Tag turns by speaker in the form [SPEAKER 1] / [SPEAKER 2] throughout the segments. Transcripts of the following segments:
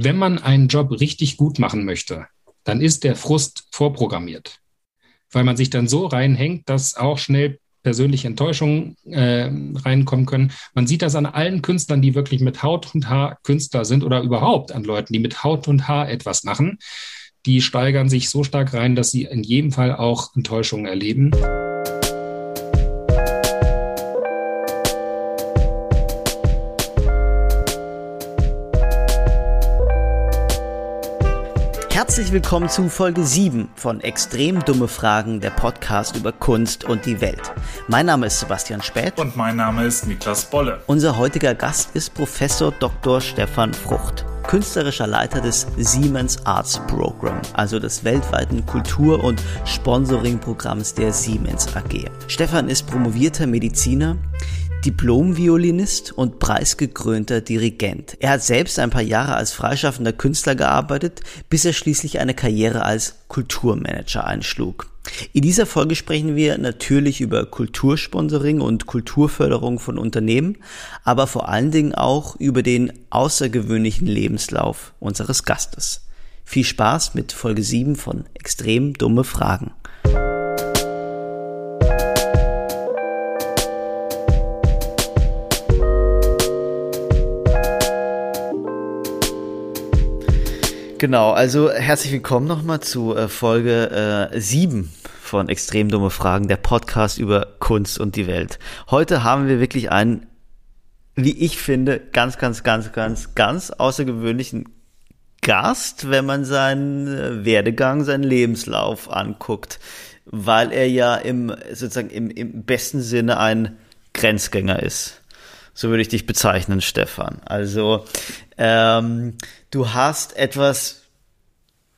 [SPEAKER 1] wenn man einen Job richtig gut machen möchte, dann ist der Frust vorprogrammiert, weil man sich dann so reinhängt, dass auch schnell persönliche Enttäuschungen äh, reinkommen können. Man sieht das an allen Künstlern, die wirklich mit Haut und Haar Künstler sind oder überhaupt an Leuten, die mit Haut und Haar etwas machen. Die steigern sich so stark rein, dass sie in jedem Fall auch Enttäuschungen erleben.
[SPEAKER 2] Herzlich willkommen zu Folge 7 von Extrem dumme Fragen, der Podcast über Kunst und die Welt. Mein Name ist Sebastian Späth.
[SPEAKER 3] Und mein Name ist Niklas Bolle.
[SPEAKER 2] Unser heutiger Gast ist Professor Dr. Stefan Frucht, künstlerischer Leiter des Siemens Arts Program, also des weltweiten Kultur- und Sponsoring-Programms der Siemens AG. Stefan ist promovierter Mediziner, Diplom-Violinist und preisgekrönter Dirigent. Er hat selbst ein paar Jahre als freischaffender Künstler gearbeitet, bis er schließlich eine Karriere als Kulturmanager einschlug. In dieser Folge sprechen wir natürlich über Kultursponsoring und Kulturförderung von Unternehmen, aber vor allen Dingen auch über den außergewöhnlichen Lebenslauf unseres Gastes. Viel Spaß mit Folge 7 von Extrem dumme Fragen. Genau, also herzlich willkommen nochmal zu äh, Folge äh, 7 von Extrem dumme Fragen, der Podcast über Kunst und die Welt. Heute haben wir wirklich einen, wie ich finde, ganz, ganz, ganz, ganz, ganz außergewöhnlichen Gast, wenn man seinen äh, Werdegang, seinen Lebenslauf anguckt, weil er ja im, sozusagen im, im besten Sinne ein Grenzgänger ist. So würde ich dich bezeichnen, Stefan. Also ähm, du hast etwas,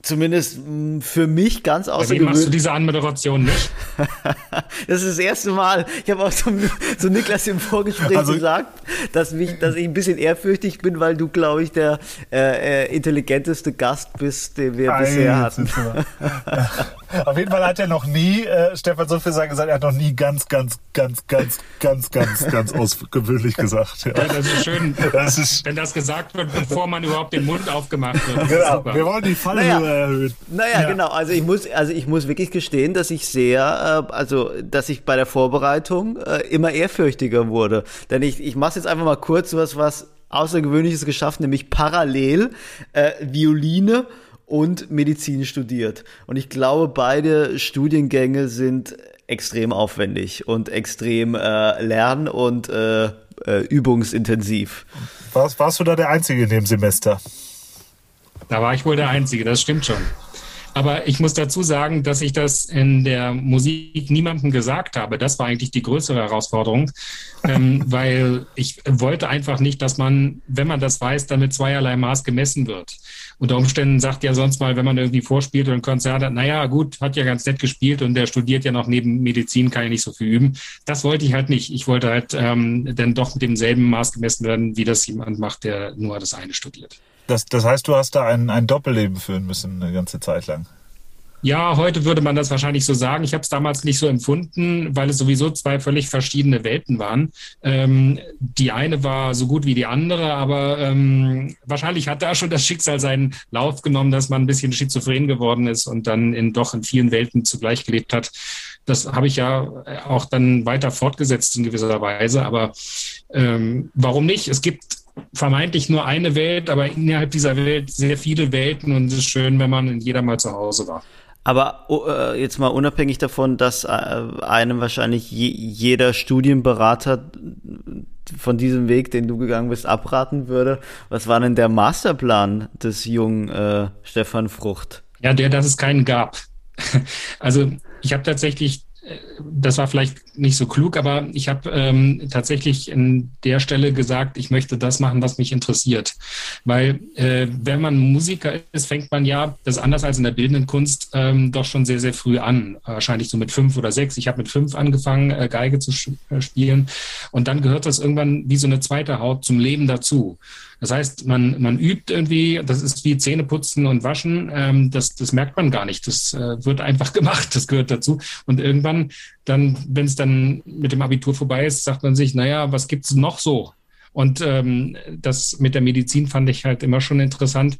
[SPEAKER 2] zumindest für mich ganz außergewöhnlich.
[SPEAKER 1] Wie machst du diese Anmoderation nicht?
[SPEAKER 2] das ist das erste Mal. Ich habe auch zum, zu Niklas im Vorgespräch also, gesagt, dass, mich, dass ich ein bisschen ehrfürchtig bin, weil du, glaube ich, der äh, äh, intelligenteste Gast bist, den wir bisher hatten.
[SPEAKER 3] Auf jeden Fall hat er noch nie, äh, Stefan Sophieser gesagt, er hat noch nie ganz, ganz, ganz, ganz, ganz, ganz, ganz ausgewöhnlich gesagt.
[SPEAKER 1] Ja. ja das ist schön, das ist, wenn das gesagt wird, bevor man überhaupt den Mund aufgemacht wird.
[SPEAKER 3] Genau, wir wollen die Fallhöhe
[SPEAKER 2] naja, erhöhen. Naja, ja. genau. Also ich muss, also ich muss wirklich gestehen, dass ich sehr, äh, also dass ich bei der Vorbereitung äh, immer ehrfürchtiger wurde. Denn ich, ich mache jetzt einfach mal kurz was, was Außergewöhnliches geschafft, nämlich parallel äh, Violine und Medizin studiert. Und ich glaube, beide Studiengänge sind extrem aufwendig und extrem äh, lern- und äh, äh, übungsintensiv.
[SPEAKER 3] Warst, warst du da der Einzige in dem Semester?
[SPEAKER 1] Da war ich wohl der Einzige, das stimmt schon. Aber ich muss dazu sagen, dass ich das in der Musik niemandem gesagt habe. Das war eigentlich die größere Herausforderung, ähm, weil ich wollte einfach nicht, dass man, wenn man das weiß, dann mit zweierlei Maß gemessen wird. Unter Umständen sagt ja sonst mal, wenn man irgendwie vorspielt oder ein Konzert hat, naja, gut, hat ja ganz nett gespielt und der studiert ja noch neben Medizin, kann ja nicht so viel üben. Das wollte ich halt nicht. Ich wollte halt ähm, dann doch mit demselben Maß gemessen werden, wie das jemand macht, der nur das eine studiert.
[SPEAKER 3] Das, das heißt, du hast da ein, ein Doppelleben führen müssen eine ganze Zeit lang.
[SPEAKER 1] Ja, heute würde man das wahrscheinlich so sagen. Ich habe es damals nicht so empfunden, weil es sowieso zwei völlig verschiedene Welten waren. Ähm, die eine war so gut wie die andere, aber ähm, wahrscheinlich hat da schon das Schicksal seinen Lauf genommen, dass man ein bisschen schizophren geworden ist und dann in doch in vielen Welten zugleich gelebt hat. Das habe ich ja auch dann weiter fortgesetzt in gewisser Weise. Aber ähm, warum nicht? Es gibt vermeintlich nur eine Welt, aber innerhalb dieser Welt sehr viele Welten und es ist schön, wenn man in jeder mal zu Hause war.
[SPEAKER 2] Aber oh, äh, jetzt mal unabhängig davon, dass äh, einem wahrscheinlich je, jeder Studienberater von diesem Weg, den du gegangen bist, abraten würde. Was war denn der Masterplan des jungen äh, Stefan Frucht?
[SPEAKER 1] Ja, der, dass es keinen gab. Also ich habe tatsächlich das war vielleicht nicht so klug, aber ich habe ähm, tatsächlich in der Stelle gesagt, ich möchte das machen, was mich interessiert. Weil äh, wenn man Musiker ist, fängt man ja, das ist anders als in der bildenden Kunst, ähm, doch schon sehr, sehr früh an. Wahrscheinlich so mit fünf oder sechs. Ich habe mit fünf angefangen, äh, Geige zu äh, spielen. Und dann gehört das irgendwann wie so eine zweite Haut zum Leben dazu. Das heißt, man, man übt irgendwie, das ist wie Zähneputzen und Waschen, ähm, das, das merkt man gar nicht. Das äh, wird einfach gemacht, das gehört dazu. Und irgendwann, dann, wenn es dann mit dem Abitur vorbei ist, sagt man sich, naja, was gibt's noch so? Und ähm, das mit der Medizin fand ich halt immer schon interessant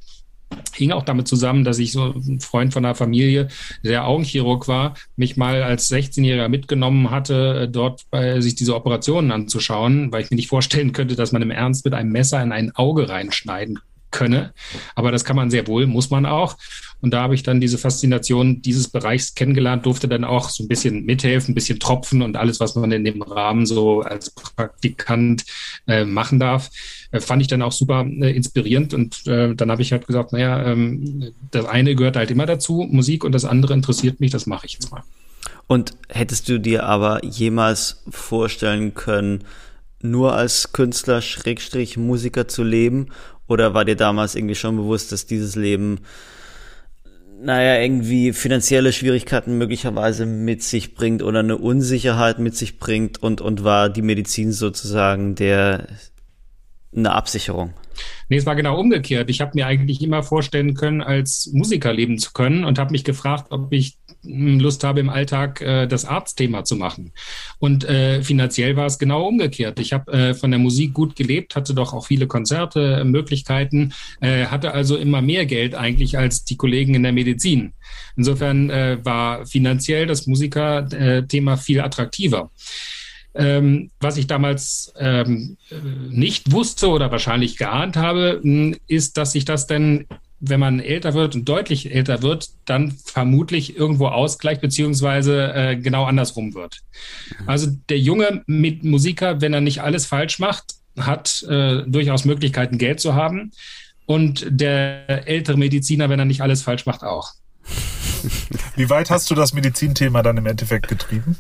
[SPEAKER 1] hing auch damit zusammen, dass ich so ein Freund von einer Familie, der Augenchirurg war, mich mal als 16-Jähriger mitgenommen hatte, dort bei sich diese Operationen anzuschauen, weil ich mir nicht vorstellen könnte, dass man im Ernst mit einem Messer in ein Auge reinschneiden könne. Aber das kann man sehr wohl, muss man auch. Und da habe ich dann diese Faszination dieses Bereichs kennengelernt, durfte dann auch so ein bisschen mithelfen, ein bisschen tropfen und alles, was man in dem Rahmen so als Praktikant äh, machen darf, äh, fand ich dann auch super äh, inspirierend. Und äh, dann habe ich halt gesagt, naja, ähm, das eine gehört halt immer dazu, Musik, und das andere interessiert mich, das mache ich jetzt mal.
[SPEAKER 2] Und hättest du dir aber jemals vorstellen können, nur als Künstler, Schrägstrich, Musiker zu leben? Oder war dir damals irgendwie schon bewusst, dass dieses Leben naja, irgendwie finanzielle Schwierigkeiten möglicherweise mit sich bringt oder eine Unsicherheit mit sich bringt und, und war die Medizin sozusagen der, eine Absicherung?
[SPEAKER 1] Nee, es war genau umgekehrt. Ich habe mir eigentlich immer vorstellen können, als Musiker leben zu können und habe mich gefragt, ob ich Lust habe, im Alltag äh, das Arztthema zu machen. Und äh, finanziell war es genau umgekehrt. Ich habe äh, von der Musik gut gelebt, hatte doch auch viele Konzerte, äh, Möglichkeiten, äh, hatte also immer mehr Geld eigentlich als die Kollegen in der Medizin. Insofern äh, war finanziell das Musikerthema viel attraktiver. Ähm, was ich damals ähm, nicht wusste oder wahrscheinlich geahnt habe, ist, dass sich das denn wenn man älter wird und deutlich älter wird, dann vermutlich irgendwo ausgleicht, beziehungsweise äh, genau andersrum wird. Mhm. Also der junge Musiker, wenn er nicht alles falsch macht, hat äh, durchaus Möglichkeiten, Geld zu haben. Und der ältere Mediziner, wenn er nicht alles falsch macht, auch.
[SPEAKER 3] Wie weit hast du das Medizinthema dann im Endeffekt getrieben?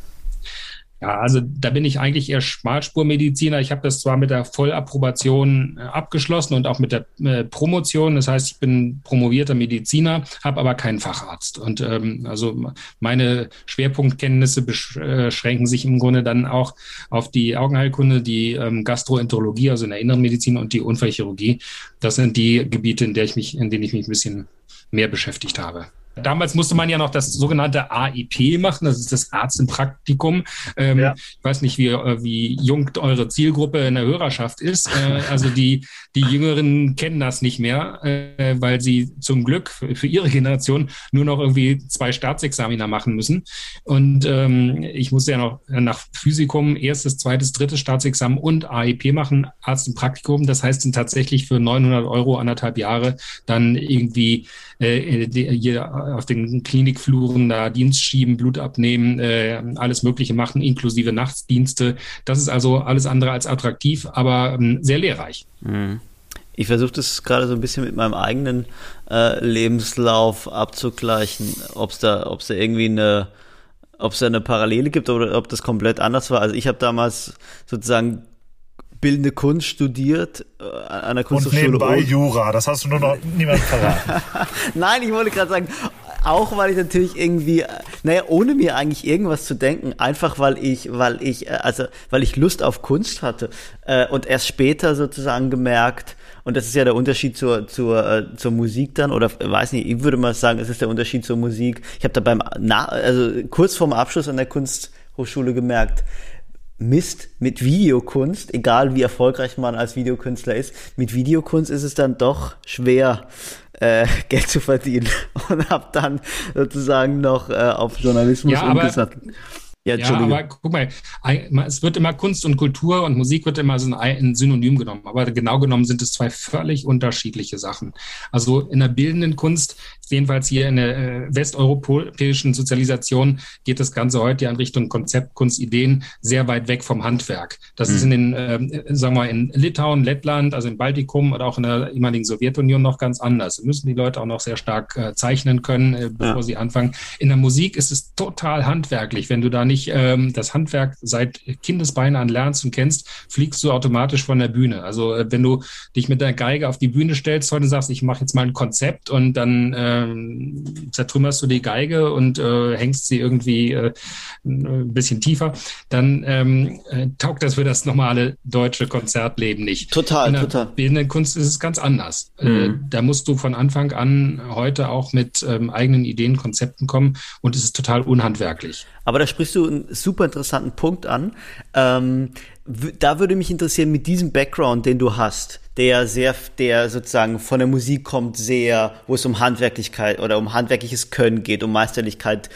[SPEAKER 1] Ja, also da bin ich eigentlich eher Schmalspurmediziner. Ich habe das zwar mit der Vollapprobation äh, abgeschlossen und auch mit der äh, Promotion. Das heißt, ich bin promovierter Mediziner, habe aber keinen Facharzt. Und ähm, also meine Schwerpunktkenntnisse beschränken sich im Grunde dann auch auf die Augenheilkunde, die ähm, Gastroenterologie, also in der inneren Medizin und die Unfallchirurgie. Das sind die Gebiete, in der ich mich, in denen ich mich ein bisschen mehr beschäftigt habe. Damals musste man ja noch das sogenannte AIP machen, das ist das Arzt im Praktikum. Ähm, ja. Ich weiß nicht, wie, äh, wie jung eure Zielgruppe in der Hörerschaft ist. Äh, also die, die Jüngeren kennen das nicht mehr, äh, weil sie zum Glück für, ihre Generation nur noch irgendwie zwei Staatsexaminer machen müssen. Und ähm, ich musste ja noch nach Physikum erstes, zweites, drittes Staatsexamen und AIP machen, Arzt im Praktikum. Das heißt, sind tatsächlich für 900 Euro anderthalb Jahre dann irgendwie äh, die, auf den Klinikfluren da Dienst schieben, Blut abnehmen, äh, alles Mögliche machen, inklusive Nachtdienste. Das ist also alles andere als attraktiv, aber ähm, sehr lehrreich.
[SPEAKER 2] Mhm. Ich versuche das gerade so ein bisschen mit meinem eigenen äh, Lebenslauf abzugleichen, ob es da, ob's da irgendwie eine ob es da eine Parallele gibt oder ob das komplett anders war. Also ich habe damals sozusagen bildende Kunst studiert äh, an der Kunsthochschule.
[SPEAKER 3] Und nebenbei Jura, das hast du nur noch niemand verraten.
[SPEAKER 2] Nein, ich wollte gerade sagen, auch weil ich natürlich irgendwie, naja, ohne mir eigentlich irgendwas zu denken, einfach weil ich, weil ich, äh, also weil ich Lust auf Kunst hatte äh, und erst später sozusagen gemerkt, und das ist ja der Unterschied zur, zur, äh, zur Musik dann, oder weiß nicht, ich würde mal sagen, es ist der Unterschied zur Musik. Ich habe da beim, na, also kurz vorm Abschluss an der Kunsthochschule gemerkt, Mist mit Videokunst, egal wie erfolgreich man als Videokünstler ist, mit Videokunst ist es dann doch schwer, äh, Geld zu verdienen und habe dann sozusagen noch äh, auf Journalismus
[SPEAKER 1] ja, umgesattelt. Ja, ja, aber guck mal, es wird immer Kunst und Kultur und Musik wird immer so ein Synonym genommen. Aber genau genommen sind es zwei völlig unterschiedliche Sachen. Also in der bildenden Kunst, jedenfalls hier in der äh, westeuropäischen Sozialisation, geht das Ganze heute ja in Richtung Konzeptkunst, Ideen sehr weit weg vom Handwerk. Das mhm. ist in den, äh, sagen wir, in Litauen, Lettland, also im Baltikum oder auch in der ehemaligen Sowjetunion noch ganz anders. Da müssen die Leute auch noch sehr stark äh, zeichnen können, äh, bevor ja. sie anfangen. In der Musik ist es total handwerklich. Wenn du da nicht ähm, das Handwerk seit Kindesbeinen an lernst und kennst, fliegst du automatisch von der Bühne. Also äh, wenn du dich mit der Geige auf die Bühne stellst, heute sagst, ich mache jetzt mal ein Konzept und dann äh, ähm, zertrümmerst du die Geige und äh, hängst sie irgendwie äh, ein bisschen tiefer, dann ähm, äh, taugt das für das normale deutsche Konzertleben nicht.
[SPEAKER 2] Total,
[SPEAKER 1] In der
[SPEAKER 2] total.
[SPEAKER 1] bildenden Kunst ist es ganz anders. Äh,
[SPEAKER 2] Mhm.
[SPEAKER 1] da musst du von Anfang an heute auch mit ähm, eigenen Ideen, Konzepten kommen und es ist total unhandwerklich.
[SPEAKER 2] Aber da sprichst du einen super interessanten Punkt an. Ähm, da würde mich interessieren, mit diesem Background, den du hast, der sehr, der sozusagen von der Musik kommt, sehr, wo es um Handwerklichkeit oder um handwerkliches Können geht, um Meisterlichkeit,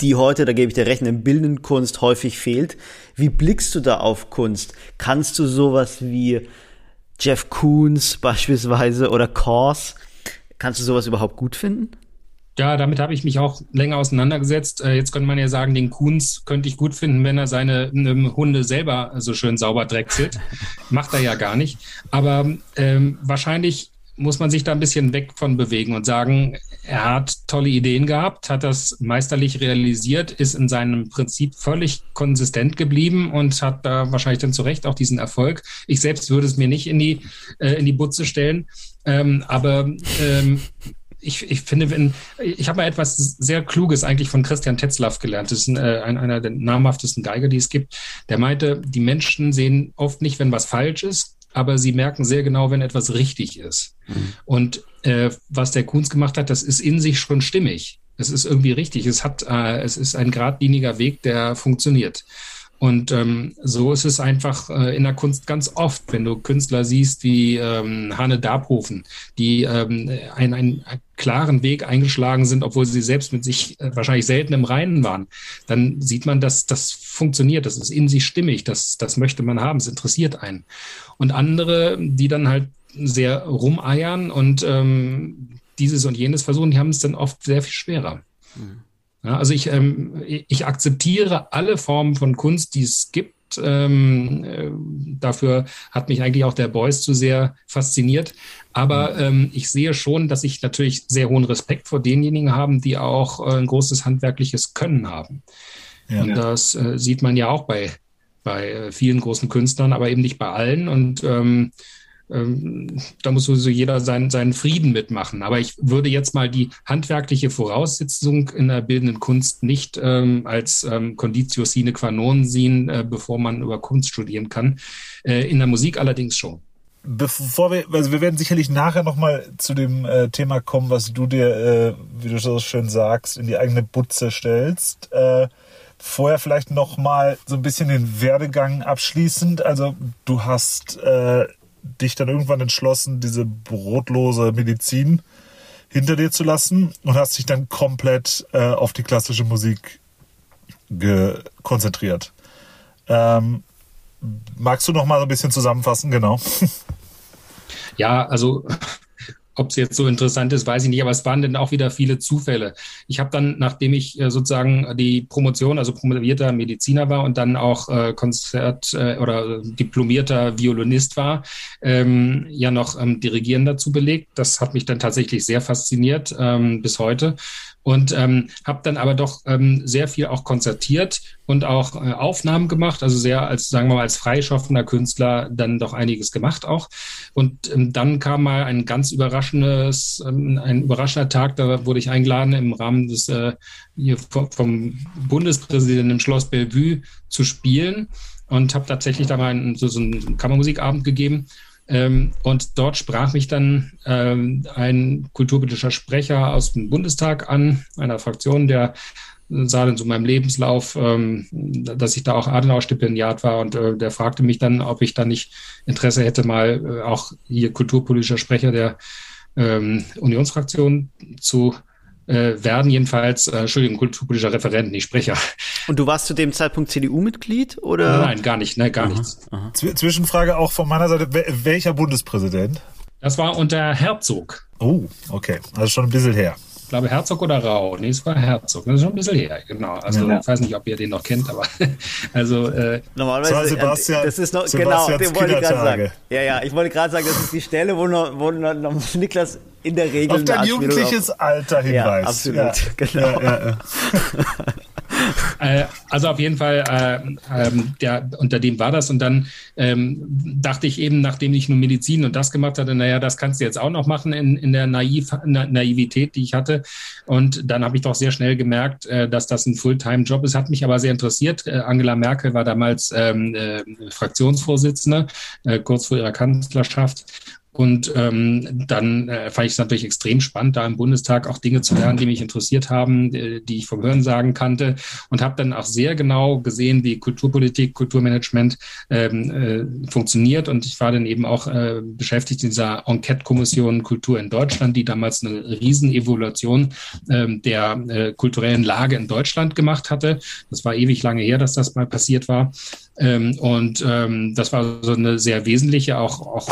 [SPEAKER 2] die heute, da gebe ich dir recht, in bildenden Kunst häufig fehlt. Wie blickst du da auf Kunst? Kannst du sowas wie Jeff Koons beispielsweise oder Kors, kannst du sowas überhaupt gut finden?
[SPEAKER 1] Ja, damit habe ich mich auch länger auseinandergesetzt. Äh, Jetzt könnte man ja sagen, den Kuhns könnte ich gut finden, wenn er seine Hunde selber so schön sauber drechselt. Macht er ja gar nicht. Aber ähm, wahrscheinlich muss man sich da ein bisschen weg von bewegen und sagen, er hat tolle Ideen gehabt, hat das meisterlich realisiert, ist in seinem Prinzip völlig konsistent geblieben und hat da wahrscheinlich dann zu Recht auch diesen Erfolg. Ich selbst würde es mir nicht in die, äh, in die Butze stellen. Ähm, aber ähm, ich, ich finde, wenn, ich habe mal etwas sehr Kluges eigentlich von Christian Tetzlaff gelernt. Das ist ein, äh, ein, einer der namhaftesten Geiger, die es gibt. Der meinte, die Menschen sehen oft nicht, wenn was falsch ist, aber sie merken sehr genau, wenn etwas richtig ist. Und äh, was der Kunz gemacht hat, das ist in sich schon stimmig. Es ist irgendwie richtig. Es hat, äh, es ist ein geradliniger Weg, der funktioniert. Und ähm, so ist es einfach äh, in der Kunst ganz oft, wenn du Künstler siehst wie ähm, Hanne Dabhofen, die ähm, einen, einen klaren Weg eingeschlagen sind, obwohl sie selbst mit sich äh, wahrscheinlich selten im Reinen waren, dann sieht man, dass das funktioniert, das ist in sich stimmig, das, das möchte man haben, es interessiert einen. Und andere, die dann halt sehr rumeiern und ähm, dieses und jenes versuchen, die haben es dann oft sehr viel schwerer. Ja, also ich, ähm, ich akzeptiere alle Formen von Kunst, die es gibt. Ähm, äh, dafür hat mich eigentlich auch der Beuys zu sehr fasziniert. Aber ähm, ich sehe schon, dass ich natürlich sehr hohen Respekt vor denjenigen haben, die auch äh, ein großes handwerkliches Können haben.
[SPEAKER 3] Ja.
[SPEAKER 1] Und das äh, sieht man ja auch bei, bei äh, vielen großen Künstlern, aber eben nicht bei allen. Und ähm, ähm, da muss sowieso jeder seinen, seinen Frieden mitmachen. Aber ich würde jetzt mal die handwerkliche Voraussetzung in der bildenden Kunst nicht ähm, als ähm, Conditio sine qua non sehen, äh, bevor man über Kunst studieren kann. Äh, in der Musik allerdings schon.
[SPEAKER 3] Bevor wir, also wir werden sicherlich nachher nochmal zu dem äh, Thema kommen, was du dir, äh, wie du so schön sagst, in die eigene Butze stellst. Äh, vorher vielleicht nochmal so ein bisschen den Werdegang abschließend. Also du hast äh, dich dann irgendwann entschlossen, diese brotlose Medizin hinter dir zu lassen und hast dich dann komplett äh, auf die klassische Musik konzentriert. Ähm, magst du noch mal so ein bisschen zusammenfassen? Genau.
[SPEAKER 1] Ja, also ob es jetzt so interessant ist, weiß ich nicht, aber es waren dann auch wieder viele Zufälle. Ich habe dann, nachdem ich äh, sozusagen die Promotion, also promovierter Mediziner war und dann auch äh, Konzert- äh, oder diplomierter Violinist war, ähm, ja noch ähm, Dirigieren dazu belegt. Das hat mich dann tatsächlich sehr fasziniert ähm, bis heute und ähm, habe dann aber doch ähm, sehr viel auch konzertiert und auch äh, Aufnahmen gemacht, also sehr als, sagen wir mal, als freischaffender Künstler dann doch einiges gemacht auch. Und ähm, dann kam mal ein ganz überraschendes, ähm, ein überraschender Tag, da wurde ich eingeladen im Rahmen des äh, vom Bundespräsidenten im Schloss Bellevue zu spielen und habe tatsächlich da mal einen, so, so einen Kammermusikabend gegeben. Ähm, und dort sprach mich dann ähm, ein kulturpolitischer Sprecher aus dem Bundestag an, einer Fraktion, der sah dann so meinem Lebenslauf, ähm, dass ich da auch Adenauer-Stipendiat war. Und äh, der fragte mich dann, ob ich da nicht Interesse hätte, mal äh, auch hier kulturpolitischer Sprecher der ähm, Unionsfraktion zu äh, werden, jedenfalls, äh, Entschuldigung, kulturpolitischer Referent, nicht Sprecher.
[SPEAKER 2] Und du warst zu dem Zeitpunkt CDU-Mitglied oder?
[SPEAKER 1] Nein, gar nicht, ne, gar aha, nichts.
[SPEAKER 3] Aha. Zwischenfrage auch von meiner Seite, welcher Bundespräsident?
[SPEAKER 1] Das war unter Herzog.
[SPEAKER 3] Oh, okay, also schon ein bisschen her.
[SPEAKER 1] Ich glaube Herzog oder Rau. Nee, es war Herzog. Das ist schon ein bisschen her, genau. Also ja. ich weiß nicht, ob ihr den noch kennt, aber also äh,
[SPEAKER 2] normalerweise
[SPEAKER 3] Sebastian,
[SPEAKER 2] das ist noch genau, den wollte ich gerade sagen. Ja, ja, ich wollte gerade sagen, das ist die Stelle, wo, noch, wo noch Niklas in der Regel
[SPEAKER 3] auf dein jugendliches auf, Alter hinweist.
[SPEAKER 2] Ja, absolut, ja. genau. Ja,
[SPEAKER 1] äh, also auf jeden Fall, äh, äh, der, unter dem war das. Und dann ähm, dachte ich eben, nachdem ich nur Medizin und das gemacht hatte, naja, das kannst du jetzt auch noch machen in, in der Naiv, Na, Naivität, die ich hatte. Und dann habe ich doch sehr schnell gemerkt, äh, dass das ein Fulltime-Job ist. Hat mich aber sehr interessiert. Äh, Angela Merkel war damals ähm, äh, Fraktionsvorsitzende, äh, kurz vor ihrer Kanzlerschaft. Und ähm, dann äh, fand ich es natürlich extrem spannend, da im Bundestag auch Dinge zu lernen, die mich interessiert haben, äh, die ich vom Hörensagen kannte und habe dann auch sehr genau gesehen, wie Kulturpolitik, Kulturmanagement ähm, äh, funktioniert. Und ich war dann eben auch äh, beschäftigt in dieser Enquete-Kommission Kultur in Deutschland, die damals eine Riesenevaluation ähm, der äh, kulturellen Lage in Deutschland gemacht hatte. Das war ewig lange her, dass das mal passiert war. Ähm, und ähm, das war so eine sehr wesentliche, auch, auch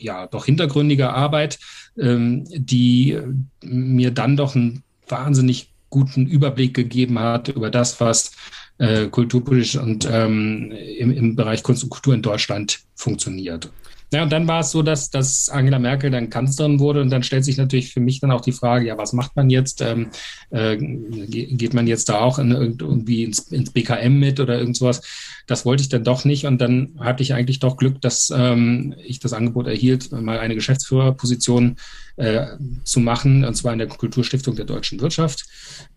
[SPEAKER 1] ja doch hintergründige Arbeit, ähm, die mir dann doch einen wahnsinnig guten Überblick gegeben hat über das, was äh, kulturpolitisch und ähm, im, im Bereich Kunst und Kultur in Deutschland funktioniert. Ja, und dann war es so, dass, dass Angela Merkel dann Kanzlerin wurde und dann stellt sich natürlich für mich dann auch die Frage, ja, was macht man jetzt? Ähm, äh, geht man jetzt da auch in, irgendwie ins, ins BKM mit oder irgend sowas? Das wollte ich dann doch nicht und dann hatte ich eigentlich doch Glück, dass ähm, ich das Angebot erhielt, mal eine Geschäftsführerposition äh, zu machen, und zwar in der Kulturstiftung der deutschen Wirtschaft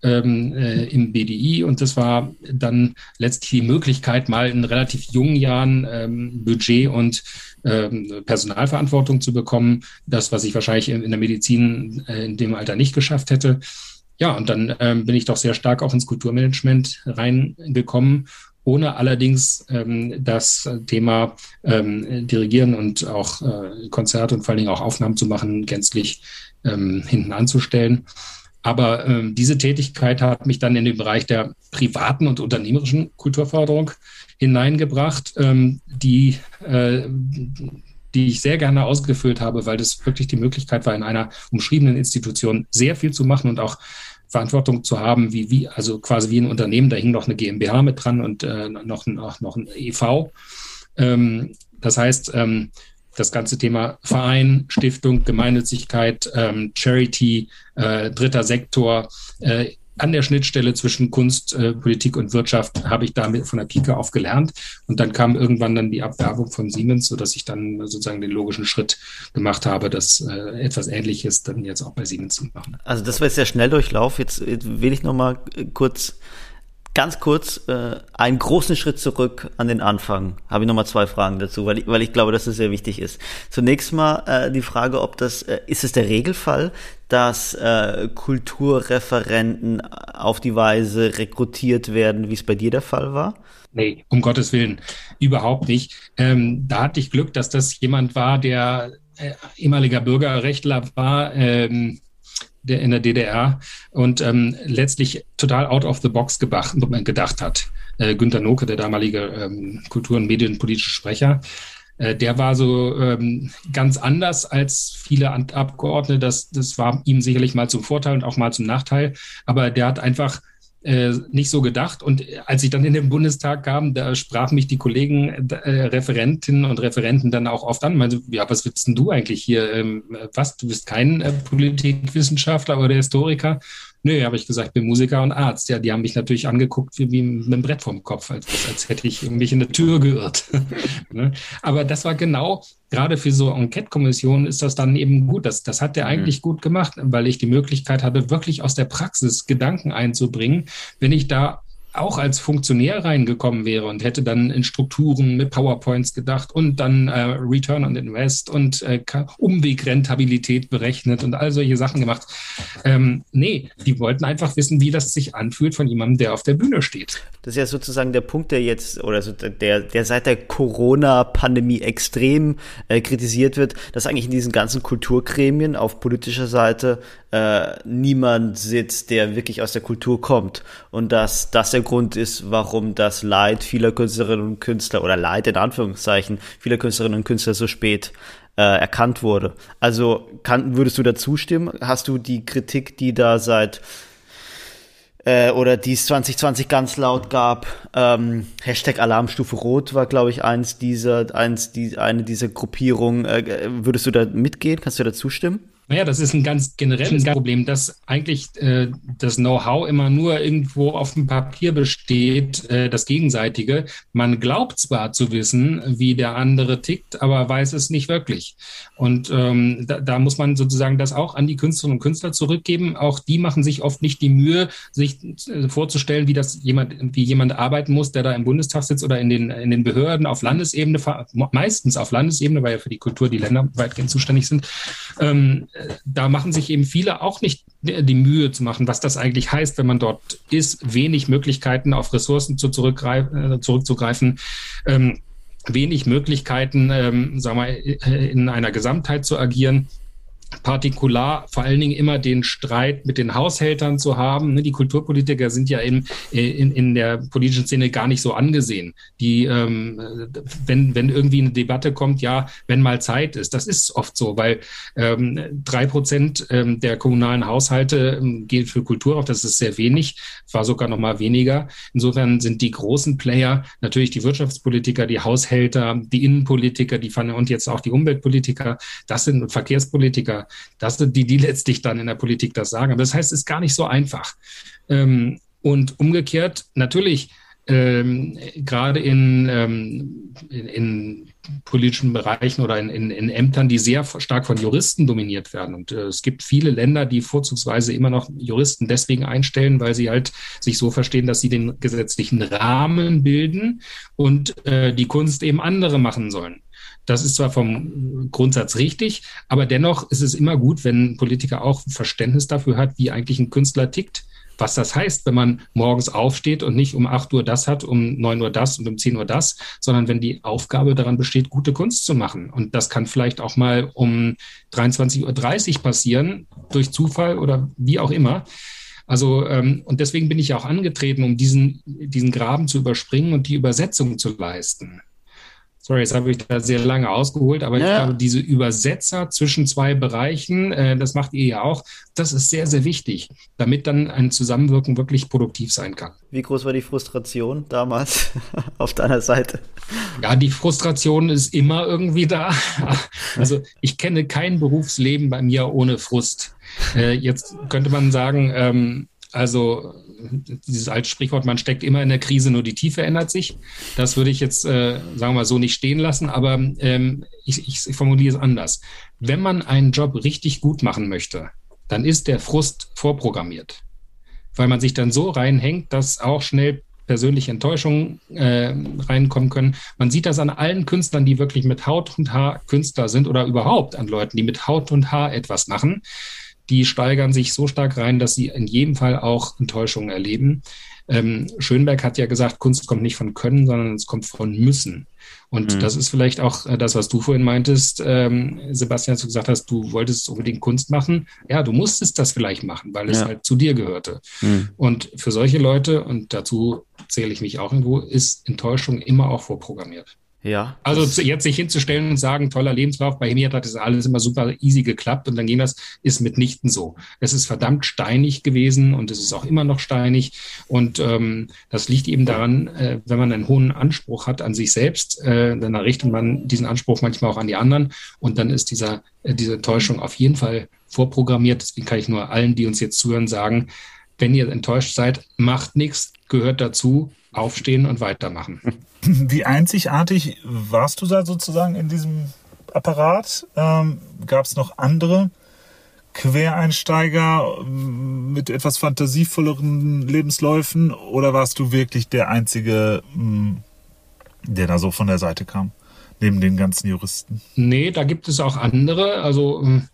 [SPEAKER 1] ähm, äh, im BDI. Und das war dann letztlich die Möglichkeit, mal in relativ jungen Jahren ähm, Budget und ähm, Personalverantwortung zu bekommen. Das, was ich wahrscheinlich in, der Medizin äh, in dem Alter nicht geschafft hätte. Ja, und dann ähm, bin ich doch sehr stark auch ins Kulturmanagement reingekommen, ohne allerdings ähm, das Thema ähm, Dirigieren und auch äh, Konzerte und vor allen Dingen auch Aufnahmen zu machen, gänzlich ähm, hinten anzustellen. Aber ähm, diese Tätigkeit hat mich dann in den Bereich der privaten und unternehmerischen Kulturförderung hineingebracht, ähm, die, äh, die ich sehr gerne ausgefüllt habe, weil das wirklich die Möglichkeit war, in einer umschriebenen Institution sehr viel zu machen und auch Verantwortung zu haben, wie, wie also quasi wie ein Unternehmen, da hing noch eine GmbH mit dran und äh, noch, noch, noch ein EV. Ähm, das heißt, ähm, das ganze Thema Verein, Stiftung, Gemeinnützigkeit, ähm, Charity, äh, dritter Sektor, äh, an der Schnittstelle zwischen Kunst, äh, Politik und Wirtschaft habe ich damit von der Pike auf gelernt. Und dann kam irgendwann dann die Abwerbung von Siemens, sodass ich dann sozusagen den logischen Schritt gemacht habe, das äh, etwas Ähnliches dann jetzt auch bei Siemens zu machen.
[SPEAKER 2] Also das war jetzt der Schnelldurchlauf. Jetzt, jetzt will ich noch mal kurz ganz kurz äh, einen großen Schritt zurück an den Anfang. Habe ich nochmal zwei Fragen dazu, weil ich, weil ich glaube, dass es sehr wichtig ist. Zunächst mal äh, die Frage, ob das, äh, ist es der Regelfall, dass äh, Kulturreferenten auf die Weise rekrutiert werden, wie es bei dir der Fall war?
[SPEAKER 1] Nee, um Gottes Willen, überhaupt nicht. Ähm, da hatte ich Glück, dass das jemand war, der äh, ehemaliger Bürgerrechtler war, ähm, der in der DDR und ähm, letztlich total out of the box gedacht, gedacht hat. Äh, Günter Noke, der damalige ähm, Kultur- und Medienpolitische Sprecher, der war so ähm, ganz anders als viele Abgeordnete. Das, das war ihm sicherlich mal zum Vorteil und auch mal zum Nachteil. Aber der hat einfach äh, nicht so gedacht. Und als ich dann in den Bundestag kam, da sprachen mich die Kollegen, äh, Referentinnen und Referenten dann auch oft an. Meinte, ja, was willst denn du eigentlich hier? Ähm, was? Du bist kein äh, Politikwissenschaftler oder Historiker? Nö, habe ich gesagt, ich bin Musiker und Arzt. Ja, die haben mich natürlich angeguckt wie, wie mit einem Brett vorm Kopf, als, als hätte ich mich in eine Tür geirrt. Ne? Aber das war genau, gerade für so Enquete-Kommissionen ist das dann eben gut. Das, das hat der mhm. eigentlich gut gemacht, weil ich die Möglichkeit hatte, wirklich aus der Praxis Gedanken einzubringen. Wenn ich da auch als Funktionär reingekommen wäre und hätte dann in Strukturen mit PowerPoints gedacht und dann äh, Return on Invest und äh, Umwegrentabilität berechnet und all solche Sachen gemacht. Ähm, nee, die wollten einfach wissen, wie das sich anfühlt von jemandem, der auf der Bühne steht.
[SPEAKER 2] Das ist ja sozusagen der Punkt, der jetzt oder so der, der seit der Corona-Pandemie extrem äh, kritisiert wird, dass eigentlich in diesen ganzen Kulturgremien auf politischer Seite äh, niemand sitzt, der wirklich aus der Kultur kommt und dass das der Grund ist, warum das Leid vieler Künstlerinnen und Künstler oder Leid in Anführungszeichen vieler Künstlerinnen und Künstler so spät äh, erkannt wurde. Also kann, würdest du da zustimmen? Hast du die Kritik, die da seit äh, oder die es 2020 ganz laut gab, ähm, Hashtag Alarmstufe Rot war, glaube ich, eins dieser, eins, die, eine dieser Gruppierungen. Äh, würdest du da mitgehen? Kannst du da zustimmen?
[SPEAKER 1] Naja, das ist ein ganz generelles Problem, dass eigentlich äh, das Know-how immer nur irgendwo auf dem Papier besteht, äh, das Gegenseitige. Man glaubt zwar zu wissen, wie der andere tickt, aber weiß es nicht wirklich. Und ähm, da, da muss man sozusagen das auch an die Künstlerinnen und Künstler zurückgeben. Auch die machen sich oft nicht die Mühe, sich äh, vorzustellen, wie das jemand, wie jemand arbeiten muss, der da im Bundestag sitzt oder in den, in den Behörden auf Landesebene, meistens auf Landesebene, weil ja für die Kultur die Länder weitgehend zuständig sind. Ähm, da machen sich eben viele auch nicht die Mühe zu machen, was das eigentlich heißt, wenn man dort ist, wenig Möglichkeiten auf Ressourcen zu äh, zurückzugreifen. Ähm, wenig Möglichkeiten, ähm, sagen wir, in einer Gesamtheit zu agieren partikular vor allen Dingen immer den Streit mit den Haushältern zu haben. Ne, die Kulturpolitiker sind ja in, in, in der politischen Szene gar nicht so angesehen. Die, ähm, wenn, wenn irgendwie eine Debatte kommt, ja, wenn mal Zeit ist, das ist oft so, weil ähm, drei Prozent ähm, der kommunalen Haushalte ähm, gehen für Kultur auf, das ist sehr wenig, war sogar noch mal weniger. Insofern sind die großen Player natürlich die Wirtschaftspolitiker, die Haushälter, die Innenpolitiker, die und jetzt auch die Umweltpolitiker, das sind Verkehrspolitiker, das sind die, die letztlich dann in der Politik das sagen. Aber das heißt, es ist gar nicht so einfach. Ähm, und umgekehrt, natürlich, ähm, gerade in, ähm, in, in, politischen Bereichen oder in, in, in, Ämtern, die sehr stark von Juristen dominiert werden. Und äh, es gibt viele Länder, die vorzugsweise immer noch Juristen deswegen einstellen, weil sie halt sich so verstehen, dass sie den gesetzlichen Rahmen bilden und äh, die Kunst eben andere machen sollen. Das ist zwar vom Grundsatz richtig, aber dennoch ist es immer gut, wenn ein Politiker auch Verständnis dafür hat, wie eigentlich ein Künstler tickt. Was das heißt, wenn man morgens aufsteht und nicht um 8 Uhr das hat, um 9 Uhr das und um 10 Uhr das, sondern wenn die Aufgabe daran besteht, gute Kunst zu machen. Und das kann vielleicht auch mal um 23.30 Uhr passieren, durch Zufall oder wie auch immer. Also, ähm, und deswegen bin ich auch angetreten, um diesen, diesen Graben zu überspringen und die Übersetzung zu leisten. Sorry, jetzt habe ich da sehr lange ausgeholt, aber ja. ich glaube, diese Übersetzer zwischen zwei Bereichen, äh, das macht ihr ja auch, das ist sehr, sehr wichtig, damit dann ein Zusammenwirken wirklich produktiv sein kann.
[SPEAKER 2] Wie groß war die Frustration damals auf deiner Seite?
[SPEAKER 1] Ja, die Frustration ist immer irgendwie da. Also ich kenne kein Berufsleben bei mir ohne Frust. Äh, jetzt könnte man sagen, ähm, also dieses alte Sprichwort, man steckt immer in der Krise, nur die Tiefe ändert sich. Das würde ich jetzt, äh, sagen wir mal, so nicht stehen lassen, aber ähm, ich, ich formuliere es anders. Wenn man einen Job richtig gut machen möchte, dann ist der Frust vorprogrammiert, weil man sich dann so reinhängt, dass auch schnell persönliche Enttäuschungen äh, reinkommen können. Man sieht das an allen Künstlern, die wirklich mit Haut und Haar Künstler sind oder überhaupt an Leuten, die mit Haut und Haar etwas machen die steigern sich so stark rein, dass sie in jedem Fall auch Enttäuschungen erleben. Ähm, Schönberg hat ja gesagt, Kunst kommt nicht von Können, sondern es kommt von Müssen. Und mhm. das ist vielleicht auch äh, das, was du vorhin meintest, ähm, Sebastian, als du gesagt hast, du wolltest unbedingt Kunst machen. Ja, du musstest das vielleicht machen, weil es ja. halt zu dir gehörte. Mhm. Und für solche Leute, und dazu zähle ich mich auch irgendwo, ist Enttäuschung immer auch vorprogrammiert.
[SPEAKER 2] Ja.
[SPEAKER 1] Also jetzt sich hinzustellen und sagen, toller Lebenslauf, bei Hemiat hat das alles immer super easy geklappt und dann ging das, ist mitnichten so. Es ist verdammt steinig gewesen und es ist auch immer noch steinig und ähm, das liegt eben daran, äh, wenn man einen hohen Anspruch hat an sich selbst, äh, dann errichtet man diesen Anspruch manchmal auch an die anderen und dann ist dieser, äh, diese Täuschung auf jeden Fall vorprogrammiert. Deswegen kann ich nur allen, die uns jetzt zuhören, sagen, wenn ihr enttäuscht seid, macht nichts, gehört dazu, aufstehen und weitermachen.
[SPEAKER 3] Wie einzigartig warst du da sozusagen in diesem Apparat? Ähm, Gab es noch andere Quereinsteiger ähm, mit etwas fantasievolleren Lebensläufen oder warst du wirklich der Einzige, mm, der da so von der Seite kam? Neben den ganzen Juristen?
[SPEAKER 1] Nee, da gibt es auch andere. Also ähm,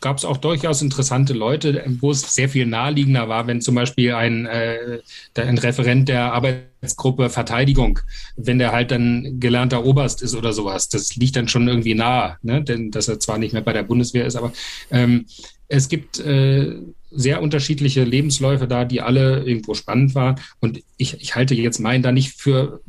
[SPEAKER 1] gab es auch durchaus interessante Leute, wo es sehr viel naheliegender war, wenn zum Beispiel ein, äh, ein Referent der Arbeitsgruppe Verteidigung, wenn der halt dann gelernter Oberst ist oder sowas, das liegt dann schon irgendwie nahe, ne? denn dass er zwar nicht mehr bei der Bundeswehr ist, aber ähm, es gibt äh, sehr unterschiedliche Lebensläufe da, die alle irgendwo spannend waren. Und ich, ich halte jetzt meinen da nicht für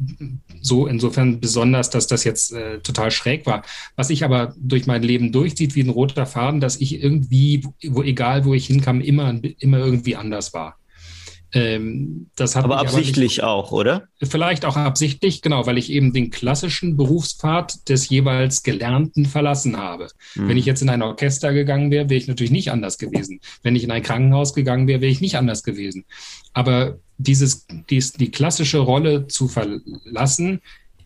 [SPEAKER 1] so insofern besonders, dass das jetzt äh, total schräg war. Was sich aber durch mein Leben durchzieht wie ein roter Faden, dass ich irgendwie, wo egal wo ich hinkam, immer, immer irgendwie anders war. Ähm, das hat
[SPEAKER 2] aber absichtlich aber nicht, auch, oder?
[SPEAKER 1] Vielleicht auch absichtlich, genau, weil ich eben den klassischen Berufspfad des jeweils Gelernten verlassen habe. Mhm. Wenn ich jetzt in ein Orchester gegangen wäre, wäre ich natürlich nicht anders gewesen. Wenn ich in ein Krankenhaus gegangen wäre, wäre ich nicht anders gewesen. Aber dieses, dies, die klassische Rolle zu verlassen,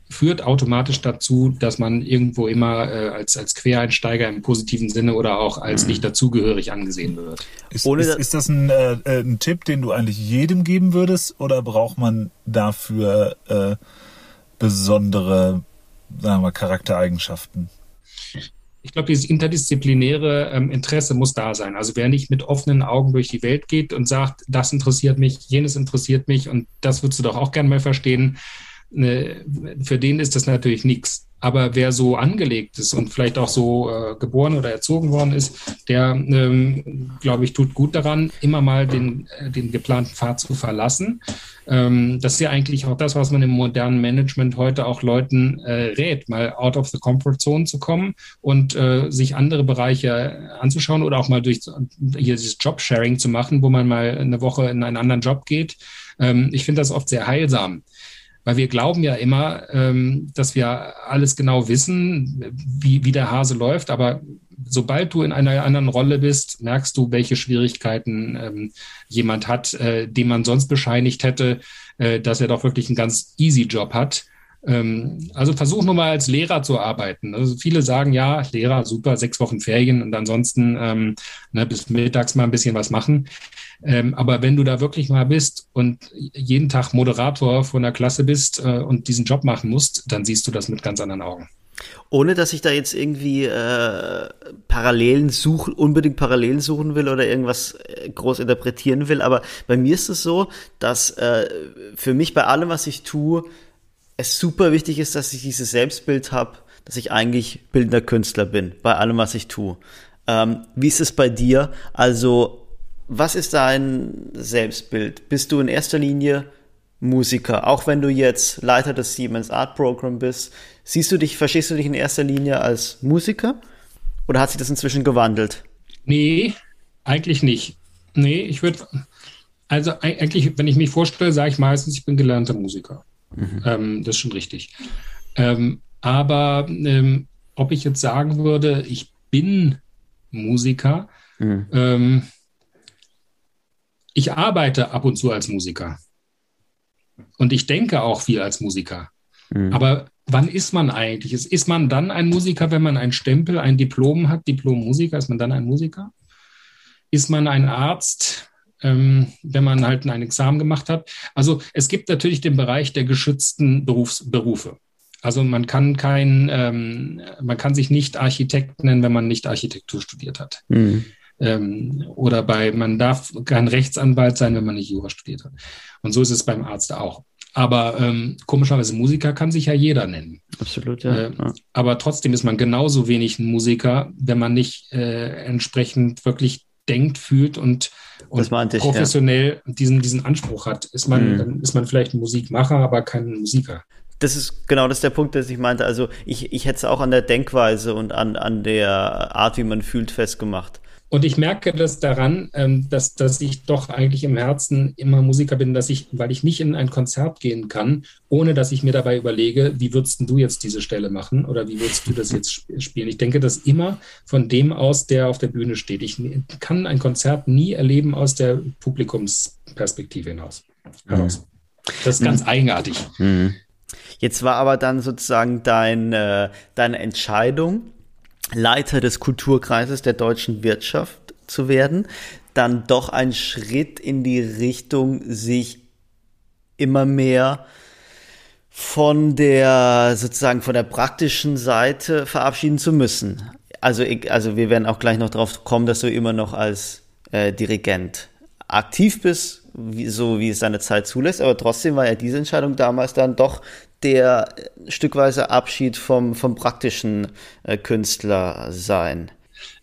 [SPEAKER 1] führt automatisch dazu, dass man irgendwo immer äh, als, als Quereinsteiger im positiven Sinne oder auch als mhm. nicht dazugehörig angesehen wird.
[SPEAKER 3] Ist, ist, ist das ein, äh, äh, ein, Tipp, den du eigentlich jedem geben würdest oder braucht man dafür äh, besondere sagen wir, Charaktereigenschaften?
[SPEAKER 1] Ich glaube, dieses interdisziplinäre ähm, Interesse muss da sein. Also wer nicht mit offenen Augen durch die Welt geht und sagt, das interessiert mich, jenes interessiert mich und das würdest du doch auch gerne mal verstehen, für den ist das natürlich nichts. Aber wer so angelegt ist und vielleicht auch so äh, geboren oder erzogen worden ist, der, ähm, glaube ich, tut gut daran, immer mal den, äh, den geplanten Pfad zu verlassen. Ähm, das ist ja eigentlich auch das, was man im modernen Management heute auch Leuten äh, rät, mal out of the comfort zone zu kommen und äh, sich andere Bereiche anzuschauen oder auch mal durch hier dieses Job-Sharing zu machen, wo man mal eine Woche in einen anderen Job geht. Ähm, ich finde das oft sehr heilsam. Weil wir glauben ja immer, ähm, dass wir alles genau wissen, wie, wie der Hase läuft. Aber sobald du in einer anderen Rolle bist, merkst du, welche Schwierigkeiten ähm, jemand hat, äh, dem man sonst bescheinigt hätte, äh, dass er doch wirklich einen ganz easy Job hat. Ähm, also versuch nur mal als Lehrer zu arbeiten. Also viele sagen, ja, Lehrer, super, sechs Wochen Ferien und ansonsten ähm, ne, bis mittags mal ein bisschen was machen. Ähm, aber wenn du da wirklich mal bist und jeden Tag Moderator von der Klasse bist äh, und diesen Job machen musst, dann siehst du das mit ganz anderen Augen.
[SPEAKER 2] Ohne dass ich da jetzt irgendwie äh, Parallelen suchen, unbedingt Parallelen suchen will oder irgendwas äh, groß interpretieren will, aber bei mir ist es so, dass äh, für mich bei allem, was ich tue, es super wichtig ist, dass ich dieses Selbstbild habe, dass ich eigentlich bildender Künstler bin, bei allem, was ich tue. Ähm, wie ist es bei dir? Also was ist dein Selbstbild? Bist du in erster Linie Musiker? Auch wenn du jetzt Leiter des Siemens Art Program bist, siehst du dich, verstehst du dich in erster Linie als Musiker? Oder hat sich das inzwischen gewandelt?
[SPEAKER 1] Nee, eigentlich nicht. Nee, ich würde, also eigentlich, wenn ich mich vorstelle, sage ich meistens, ich bin gelernter Musiker. Mhm. Ähm, das ist schon richtig. Ähm, aber ähm, ob ich jetzt sagen würde, ich bin Musiker, mhm. Ich arbeite ab und zu als Musiker. Und ich denke auch viel als Musiker. Mhm. Aber wann ist man eigentlich? Ist man dann ein Musiker, wenn man ein Stempel, ein Diplom hat, Diplom-Musiker? Ist man dann ein Musiker? Ist man ein Arzt, ähm, wenn man halt ein Examen gemacht hat? Also es gibt natürlich den Bereich der geschützten Berufs Berufe. Also man kann kein, ähm, man kann sich nicht Architekt nennen, wenn man nicht Architektur studiert hat. Mhm. Ähm, oder bei, man darf kein Rechtsanwalt sein, wenn man nicht Jura studiert hat. Und so ist es beim Arzt auch. Aber ähm, komischerweise Musiker kann sich ja jeder nennen.
[SPEAKER 2] Absolut, ja. Äh, ja.
[SPEAKER 1] Aber trotzdem ist man genauso wenig ein Musiker, wenn man nicht äh, entsprechend wirklich denkt, fühlt und, und ich, professionell ja. diesen, diesen Anspruch hat. Ist man, mhm. Dann ist man vielleicht ein Musikmacher, aber kein Musiker.
[SPEAKER 2] Das ist genau das ist der Punkt, den ich meinte. Also ich, ich hätte es auch an der Denkweise und an, an der Art, wie man fühlt, festgemacht.
[SPEAKER 1] Und ich merke das daran, ähm, dass, dass ich doch eigentlich im Herzen immer Musiker bin, dass ich, weil ich nicht in ein Konzert gehen kann, ohne dass ich mir dabei überlege, wie würdest du jetzt diese Stelle machen oder wie würdest du das jetzt spielen. Ich denke das immer von dem aus, der auf der Bühne steht. Ich kann ein Konzert nie erleben aus der Publikumsperspektive hinaus. heraus. Das ist ganz mhm. eigenartig. Mhm.
[SPEAKER 2] Jetzt war aber dann sozusagen dein, äh, deine Entscheidung, Leiter des Kulturkreises der deutschen Wirtschaft zu werden, dann doch ein Schritt in die Richtung, sich immer mehr von der sozusagen von der praktischen Seite verabschieden zu müssen. Also, also wir werden auch gleich noch darauf kommen, dass du immer noch als äh, Dirigent aktiv bist, wie, so wie es seine Zeit zulässt, aber trotzdem war ja diese Entscheidung damals dann doch der stückweise Abschied vom, vom praktischen äh, Künstler sein?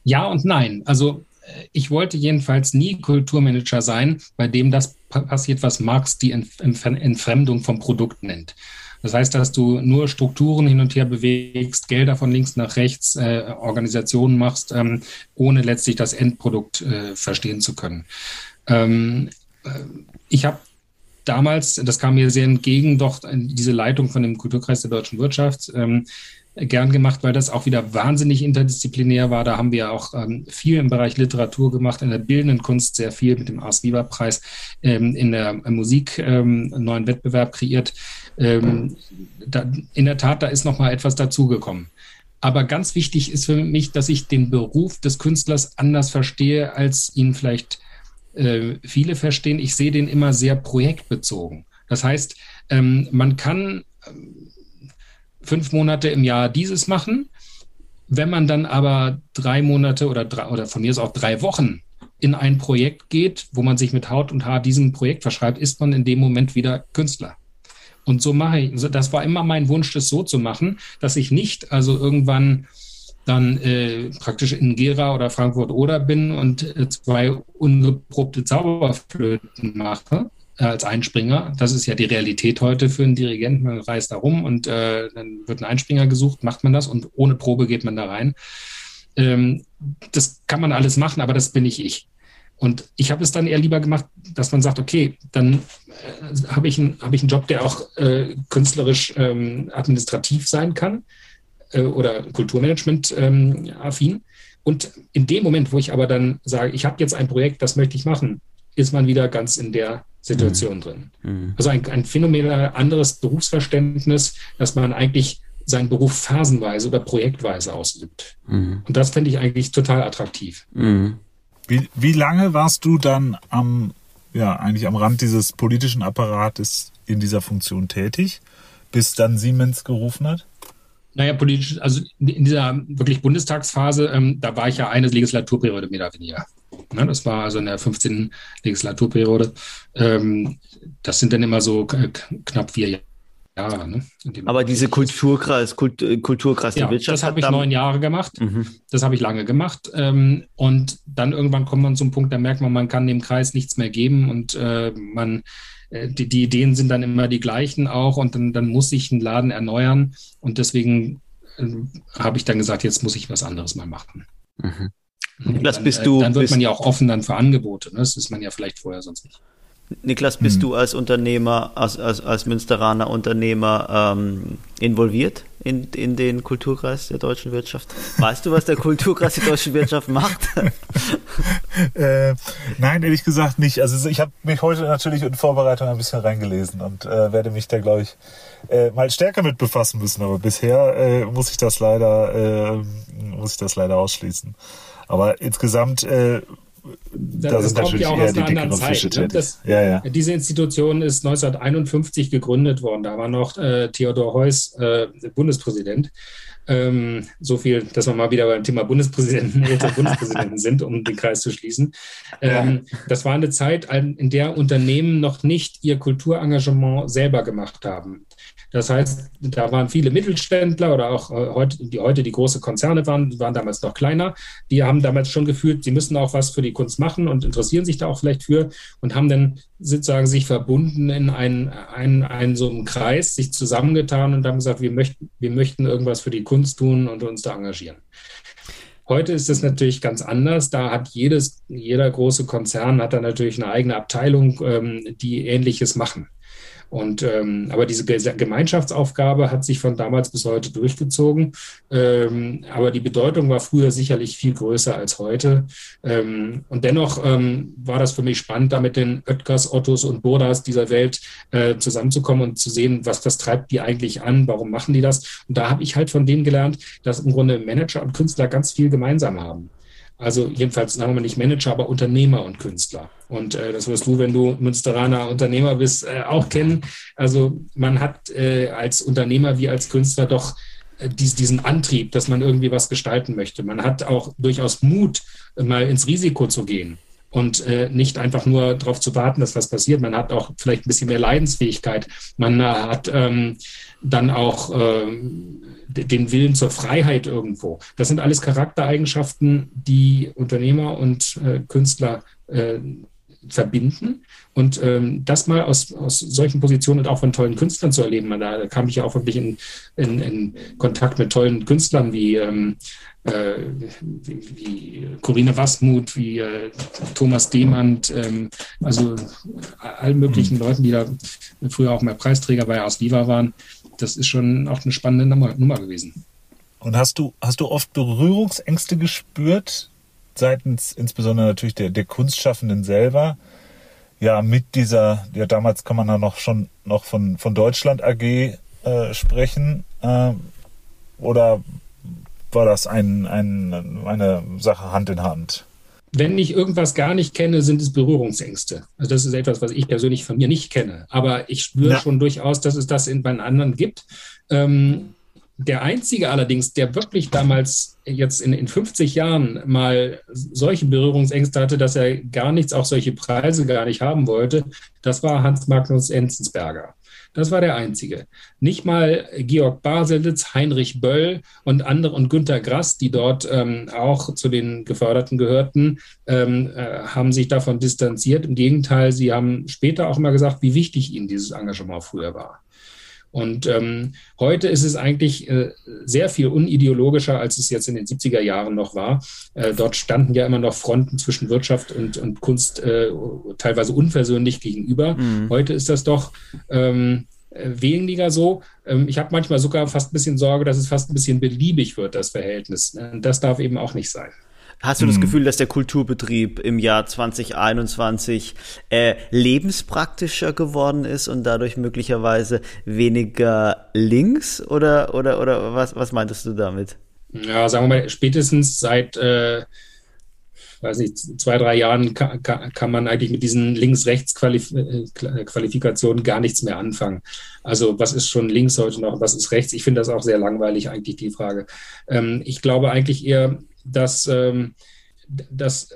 [SPEAKER 1] Ja und nein. Also äh, ich wollte jedenfalls nie Kulturmanager sein, bei dem das passiert, was Marx die Entfremdung vom Produkt nennt. Das heißt, dass du nur Strukturen hin und her bewegst, Gelder von links nach rechts, äh, Organisationen machst, ähm, ohne letztlich das Endprodukt äh, verstehen zu können. Ähm, ich habe damals, das kam mir sehr entgegen, doch diese Leitung von dem Kulturkreis der deutschen Wirtschaft ähm, gern gemacht, weil das auch wieder wahnsinnig interdisziplinär war. Da haben wir auch ähm, viel im Bereich Literatur gemacht, in der bildenden Kunst sehr viel mit dem Ars Viva Preis, ähm, in der Musik ähm, einen neuen Wettbewerb kreiert. Ähm, da, in der Tat, da ist noch mal etwas dazugekommen. Aber ganz wichtig ist für mich, dass ich den Beruf des Künstlers anders verstehe, als ihn vielleicht äh, viele verstehen. Ich sehe den immer sehr projektbezogen. Das heißt, ähm, man kann ähm, fünf Monate im Jahr dieses machen. Wenn man dann aber drei Monate oder, drei, oder von mir aus auch drei Wochen in ein Projekt geht, wo man sich mit Haut und Haar diesem Projekt verschreibt, ist man in dem Moment wieder Künstler. Und so mache ich, das war immer mein Wunsch, das so zu machen, dass ich nicht also irgendwann dann äh, praktisch in Gera oder Frankfurt oder bin und äh, zwei ungeprobte Zauberflöten mache, äh, als Einspringer. Das ist ja die Realität heute für einen Dirigenten. Man reist da rum und äh, dann wird ein Einspringer gesucht, macht man das und ohne Probe geht man da rein. Ähm, das kann man alles machen, aber das bin nicht ich. Und ich habe es dann eher lieber gemacht, dass man sagt, okay, dann äh, habe ich, ein, hab ich einen Job, der auch äh, künstlerisch ähm, administrativ sein kann äh, oder Kulturmanagement ähm, affin. Und in dem Moment, wo ich aber dann sage, ich habe jetzt ein Projekt, das möchte ich machen, ist man wieder ganz in der Situation mhm. drin. Mhm. Also ein, ein phänomenal anderes Berufsverständnis, dass man eigentlich seinen Beruf phasenweise oder projektweise ausübt. Mhm. Und das fände ich eigentlich total attraktiv.
[SPEAKER 3] Mhm. Wie, wie lange warst du dann am, ja, eigentlich am Rand dieses politischen Apparates in dieser Funktion tätig, bis dann Siemens gerufen hat?
[SPEAKER 1] Naja, politisch, also in dieser wirklich Bundestagsphase, ähm, da war ich ja eine Legislaturperiode mehr oder weniger. Ne, das war also in der 15. Legislaturperiode. Ähm, das sind dann immer so knapp vier Jahre. Ne,
[SPEAKER 2] Aber diese Kulturkreis, Kult, äh, Kulturkreis
[SPEAKER 1] der ja, Wirtschaft. Das habe ich neun Jahre gemacht. Mhm. Das habe ich lange gemacht. Ähm, und dann irgendwann kommt man zum Punkt, da merkt man, man kann dem Kreis nichts mehr geben und äh, man die, die Ideen sind dann immer die gleichen auch und dann, dann muss sich ein Laden erneuern. Und deswegen äh, habe ich dann gesagt, jetzt muss ich was anderes mal machen. Mhm.
[SPEAKER 2] Das dann, bist du.
[SPEAKER 1] Dann wird man ja auch offen dann für Angebote. Ne? Das ist man ja vielleicht vorher sonst nicht.
[SPEAKER 2] Niklas, bist hm. du als Unternehmer, als, als, als Münsteraner Unternehmer ähm, involviert in, in den Kulturkreis der deutschen Wirtschaft? Weißt du, was der Kulturkreis der deutschen Wirtschaft macht?
[SPEAKER 3] äh, nein, ehrlich gesagt nicht. Also ich habe mich heute natürlich in Vorbereitung ein bisschen reingelesen und äh, werde mich da, glaube ich, äh, mal stärker mit befassen müssen. Aber bisher äh, muss ich das leider, äh, muss ich das leider ausschließen. Aber insgesamt äh,
[SPEAKER 1] da das sind natürlich ja auch aus einer anderen Zeit. Ne? Das, ja, ja. Diese Institution ist 1951 gegründet worden. Da war noch äh, Theodor Heuss äh, Bundespräsident. Ähm, so viel, dass wir mal wieder beim Thema Bundespräsidenten, Bundespräsidenten sind, um den Kreis zu schließen. Ähm, das war eine Zeit, in der Unternehmen noch nicht ihr Kulturengagement selber gemacht haben. Das heißt, da waren viele Mittelständler oder auch äh, heute, die heute die große Konzerne waren, waren damals noch kleiner. Die haben damals schon gefühlt, sie müssen auch was für die Kunst machen und interessieren sich da auch vielleicht für und haben dann sozusagen sich verbunden in einen, einen, einen so einen Kreis, sich zusammengetan und haben gesagt, wir möchten, wir möchten irgendwas für die Kunst tun und uns da engagieren. Heute ist es natürlich ganz anders. Da hat jedes, jeder große Konzern hat da natürlich eine eigene Abteilung, ähm, die Ähnliches machen. Und ähm, aber diese Gemeinschaftsaufgabe hat sich von damals bis heute durchgezogen. Ähm, aber die Bedeutung war früher sicherlich viel größer als heute. Ähm, und dennoch ähm, war das für mich spannend, da mit den Oetkers, Ottos und Burdas dieser Welt äh, zusammenzukommen und zu sehen, was das treibt die eigentlich an, warum machen die das. Und da habe ich halt von denen gelernt, dass im Grunde Manager und Künstler ganz viel gemeinsam haben. Also jedenfalls sagen wir mal nicht Manager, aber Unternehmer und Künstler. Und äh, das wirst du, wenn du Münsteraner Unternehmer bist, äh, auch kennen. Also man hat äh, als Unternehmer wie als Künstler doch äh, diesen Antrieb, dass man irgendwie was gestalten möchte. Man hat auch durchaus Mut, mal ins Risiko zu gehen und äh, nicht einfach nur darauf zu warten, dass was passiert. Man hat auch vielleicht ein bisschen mehr Leidensfähigkeit. Man äh, hat ähm, dann auch ähm, den Willen zur Freiheit irgendwo. Das sind alles Charaktereigenschaften, die Unternehmer und äh, Künstler äh, verbinden. Und ähm, das mal aus, aus solchen Positionen und auch von tollen Künstlern zu erleben, da kam ich ja auch wirklich in, in, in Kontakt mit tollen Künstlern wie, ähm, äh, wie, Corinne Wassmuth, wie äh, Thomas Demand, ähm, also allen möglichen mhm. Leuten, die da früher auch mal Preisträger bei Ars Viva waren. Das ist schon auch eine spannende Nummer, Nummer gewesen.
[SPEAKER 3] Und hast du, hast du oft Berührungsängste gespürt, seitens insbesondere natürlich der, der Kunstschaffenden selber? ja mit dieser, ja damals kann man ja noch schon noch von, von Deutschland AG äh, sprechen. Äh, oder war das ein, ein, eine Sache Hand in Hand?
[SPEAKER 1] Wenn ich irgendwas gar nicht kenne, sind es Berührungsängste. Also das ist etwas, was ich persönlich von mir nicht kenne. Aber ich spüre ja. schon durchaus, dass es das in, bei anderen gibt. Ähm, der einzige allerdings, der wirklich damals jetzt in, in 50 Jahren mal solche Berührungsängste hatte, dass er gar nichts, auch solche Preise gar nicht haben wollte, das war Hans Magnus Enzensberger. Das war der einzige. Nicht mal Georg Baselitz, Heinrich Böll und andere und Günter Grass, die dort ähm, auch zu den Geförderten gehörten, ähm, äh, haben sich davon distanziert. Im Gegenteil, sie haben später auch mal gesagt, wie wichtig ihnen dieses Engagement früher war. Und ähm, heute ist es eigentlich äh, sehr viel unideologischer, als es jetzt in den 70er Jahren noch war. Äh, dort standen ja immer noch Fronten zwischen Wirtschaft und, und Kunst äh, teilweise unversöhnlich gegenüber. Mhm. Heute ist das doch ähm, äh, weniger so. Ähm, ich habe manchmal sogar fast ein bisschen Sorge, dass es fast ein bisschen beliebig wird, das Verhältnis. Das darf eben auch nicht sein.
[SPEAKER 2] Hast du das hm. Gefühl, dass der Kulturbetrieb im Jahr 2021 äh, lebenspraktischer geworden ist und dadurch möglicherweise weniger links? Oder, oder, oder was, was meintest du damit?
[SPEAKER 1] Ja, sagen wir mal, spätestens seit, äh, weiß nicht, zwei, drei Jahren kann, kann man eigentlich mit diesen Links-Rechts-Qualifikationen gar nichts mehr anfangen. Also was ist schon links heute noch, was ist rechts? Ich finde das auch sehr langweilig, eigentlich die Frage. Ähm, ich glaube eigentlich eher, dass, ähm, dass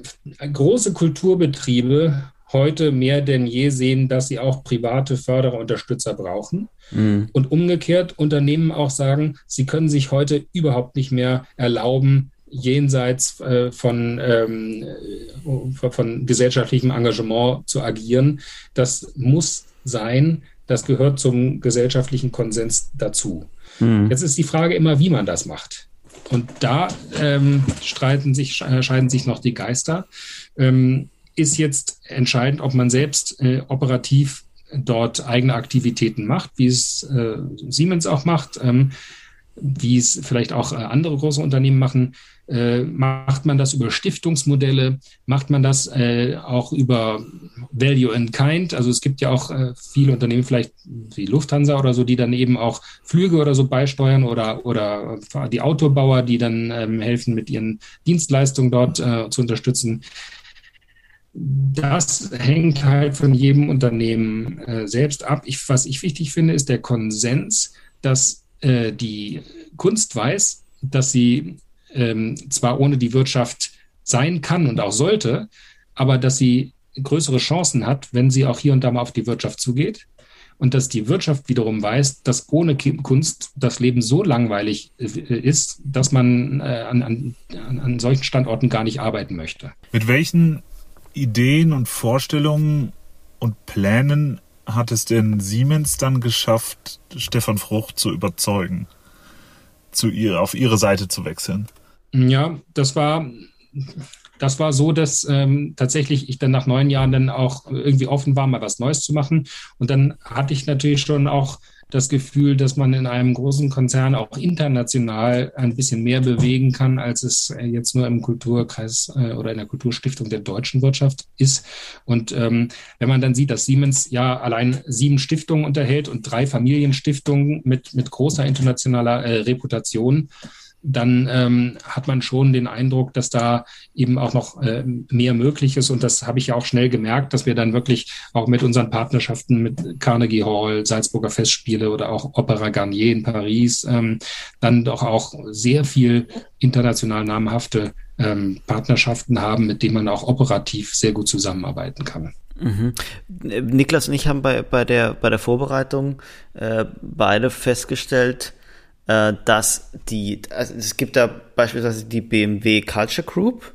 [SPEAKER 1] große Kulturbetriebe heute mehr denn je sehen, dass sie auch private Förderer, Unterstützer brauchen. Mhm. Und umgekehrt Unternehmen auch sagen, sie können sich heute überhaupt nicht mehr erlauben, jenseits äh, von, ähm, äh, von gesellschaftlichem Engagement zu agieren. Das muss sein, das gehört zum gesellschaftlichen Konsens dazu. Mhm. Jetzt ist die Frage immer, wie man das macht. Und da ähm, streiten sich, äh, scheiden sich noch die Geister. Ähm, ist jetzt entscheidend, ob man selbst äh, operativ dort eigene Aktivitäten macht, wie es äh, Siemens auch macht, ähm, wie es vielleicht auch äh, andere große Unternehmen machen. Äh, macht man das über Stiftungsmodelle? Macht man das äh, auch über Value in Kind? Also es gibt ja auch äh, viele Unternehmen, vielleicht wie Lufthansa oder so, die dann eben auch Flüge oder so beisteuern oder, oder die Autobauer, die dann ähm, helfen, mit ihren Dienstleistungen dort äh, zu unterstützen. Das hängt halt von jedem Unternehmen äh, selbst ab. Ich, was ich wichtig finde, ist der Konsens, dass äh, die Kunst weiß, dass sie ähm, zwar ohne die Wirtschaft sein kann und auch sollte, aber dass sie größere Chancen hat, wenn sie auch hier und da mal auf die Wirtschaft zugeht. Und dass die Wirtschaft wiederum weiß, dass ohne Kunst das Leben so langweilig äh, ist, dass man äh, an, an, an solchen Standorten gar nicht arbeiten möchte.
[SPEAKER 3] Mit welchen Ideen und Vorstellungen und Plänen hat es denn Siemens dann geschafft, Stefan Frucht zu überzeugen, zu ihr, auf ihre Seite zu wechseln?
[SPEAKER 1] Ja, das war, das war so, dass ähm, tatsächlich ich dann nach neun Jahren dann auch irgendwie offen war, mal was Neues zu machen. Und dann hatte ich natürlich schon auch das Gefühl, dass man in einem großen Konzern auch international ein bisschen mehr bewegen kann, als es äh, jetzt nur im Kulturkreis äh, oder in der Kulturstiftung der deutschen Wirtschaft ist. Und ähm, wenn man dann sieht, dass Siemens ja allein sieben Stiftungen unterhält und drei Familienstiftungen mit, mit großer internationaler äh, Reputation, dann ähm, hat man schon den Eindruck, dass da eben auch noch äh, mehr möglich ist. Und das habe ich ja auch schnell gemerkt, dass wir dann wirklich auch mit unseren Partnerschaften mit Carnegie Hall, Salzburger Festspiele oder auch Opera Garnier in Paris ähm, dann doch auch sehr viel international namhafte ähm, Partnerschaften haben, mit denen man auch operativ sehr gut zusammenarbeiten kann.
[SPEAKER 2] Mhm. Niklas und ich haben bei, bei, der, bei der Vorbereitung äh, beide festgestellt, dass die, also es gibt da beispielsweise die BMW Culture Group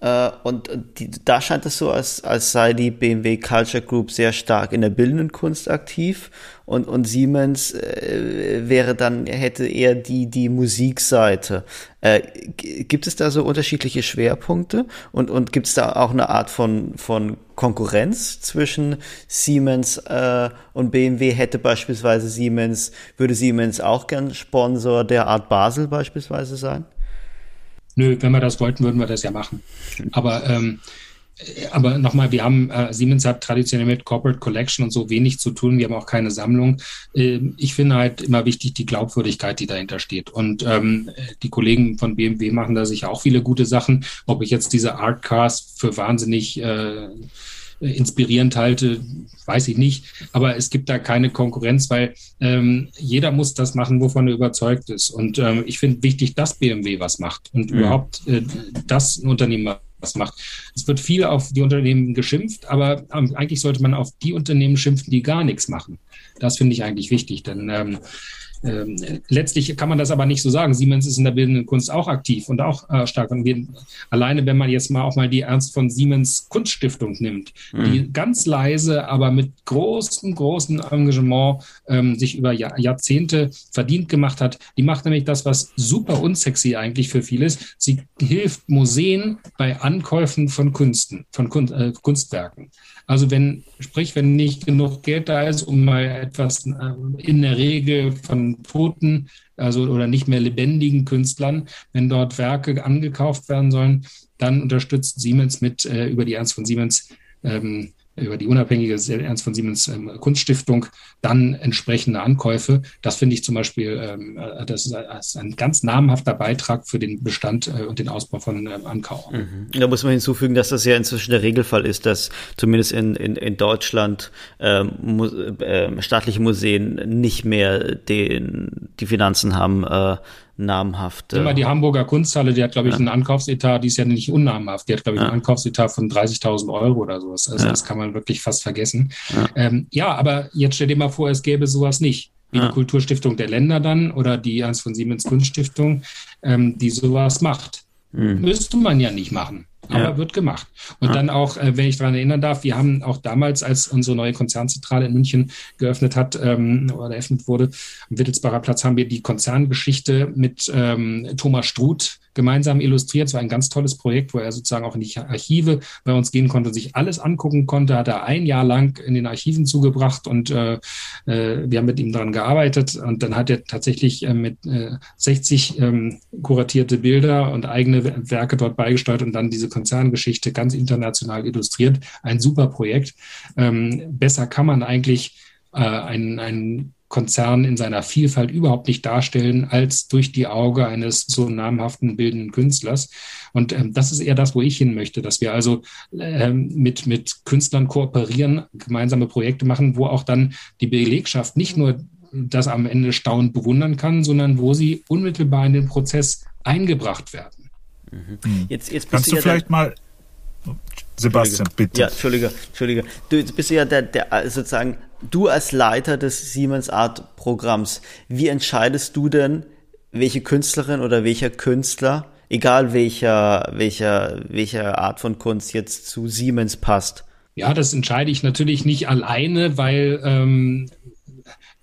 [SPEAKER 2] Äh, und die, da scheint es so, als, als sei die BMW Culture Group sehr stark in der bildenden Kunst aktiv und, und Siemens äh, wäre dann, hätte eher die, die Musikseite. Äh, gibt es da so unterschiedliche Schwerpunkte und, und gibt es da auch eine Art von, von Konkurrenz zwischen Siemens äh, und BMW? Hätte beispielsweise Siemens, würde Siemens auch gern Sponsor der Art Basel beispielsweise sein?
[SPEAKER 1] Nö, wenn wir das wollten, würden wir das ja machen. Aber ähm, aber nochmal, wir haben, äh, Siemens hat traditionell mit Corporate Collection und so wenig zu tun. Wir haben auch keine Sammlung. Äh, ich finde halt immer wichtig die Glaubwürdigkeit, die dahinter steht. Und ähm, die Kollegen von BMW machen da sicher auch viele gute Sachen. Ob ich jetzt diese Art Cars für wahnsinnig äh, inspirierend halte, weiß ich nicht. Aber es gibt da keine Konkurrenz, weil ähm, jeder muss das machen, wovon er überzeugt ist. Und ähm, ich finde wichtig, dass BMW was macht und mhm. überhaupt äh, das ein Unternehmen was macht. Es wird viel auf die Unternehmen geschimpft, aber ähm, eigentlich sollte man auf die Unternehmen schimpfen, die gar nichts machen. Das finde ich eigentlich wichtig, denn ähm, letztlich kann man das aber nicht so sagen. Siemens ist in der bildenden Kunst auch aktiv und auch äh, stark. Und wir, alleine, wenn man jetzt mal auch mal die Ernst von Siemens Kunststiftung nimmt, mhm. die ganz leise, aber mit großem, großem Engagement ähm, sich über Jahr, Jahrzehnte verdient gemacht hat. Die macht nämlich das, was super unsexy eigentlich für vieles. Sie hilft Museen bei Ankäufen von Künsten, von Kun äh, Kunstwerken. Also wenn, sprich, wenn nicht genug Geld da ist, um mal etwas äh, in der Regel von toten, also oder nicht mehr lebendigen Künstlern, wenn dort Werke angekauft werden sollen, dann unterstützt Siemens mit äh, über die Ernst von Siemens ähm, über die unabhängige Ernst von Siemens ähm, Kunststiftung dann entsprechende Ankäufe. Das finde ich zum Beispiel, ähm, äh, das, das, ist, ein ganz namhafter Beitrag für den Bestand äh, und den Ausbau von ähm, Ankau.
[SPEAKER 2] Mhm. Da muss man hinzufügen, dass das ja inzwischen der Regelfall ist, dass zumindest in, in, in Deutschland ähm, äh, staatliche Museen nicht mehr den, die Finanzen haben, äh, namhafte.
[SPEAKER 1] Immer die Hamburger Kunsthalle, die hat, glaube ich, ja. einen Ankaufsetat, die ist ja nicht unnamhaft, die hat, glaube ich, ja. einen Ankaufsetat von 30.000 Euro oder sowas. Also ja. das kann man wirklich fast vergessen. Ja. Ähm, ja, aber jetzt stell dir mal vor, es gäbe sowas nicht. Wie die Kulturstiftung der Länder dann oder die Ernst von Siemens Kunststiftung, ähm, die sowas macht. Mhm. Müsste man ja nicht machen aber ja. wird gemacht. Und ja. dann auch, äh, wenn ich daran erinnern darf, wir haben auch damals, als unsere neue Konzernzentrale in München geöffnet hat ähm, oder eröffnet wurde, am Wittelsbacher Platz haben wir die Konzerngeschichte mit ähm, Thomas Struth gemeinsam illustriert. Es war ein ganz tolles Projekt, wo er sozusagen auch in die Archive bei uns gehen konnte und sich alles angucken konnte. Hat er ein Jahr lang in den Archiven zugebracht und äh, äh, wir haben mit ihm daran gearbeitet. Und dann hat er tatsächlich äh, mit äh, 60 ähm, kuratierte Bilder und eigene Werke dort beigesteuert und dann diese Konzerngeschichte ganz international illustriert. Ein super Projekt. Ähm, besser kann man eigentlich äh, ein, ein Konzern in seiner Vielfalt überhaupt nicht darstellen als durch die Auge eines so namhaften bildenden Künstlers. Und ähm, das ist eher das, wo ich hin möchte, dass wir also ähm, mit, mit Künstlern kooperieren, gemeinsame Projekte machen, wo auch dann die Belegschaft nicht nur das am Ende staunend bewundern kann, sondern wo sie unmittelbar in den Prozess eingebracht werden.
[SPEAKER 3] Mhm. Jetzt, jetzt Kannst du vielleicht mal Sebastian, bitte.
[SPEAKER 2] Ja, Entschuldige, Entschuldige. Du bist ja der, der sozusagen du als Leiter des Siemens Art Programms, wie entscheidest du denn, welche Künstlerin oder welcher Künstler, egal welcher, welcher, welcher Art von Kunst jetzt zu Siemens passt?
[SPEAKER 1] Ja, das entscheide ich natürlich nicht alleine, weil ähm,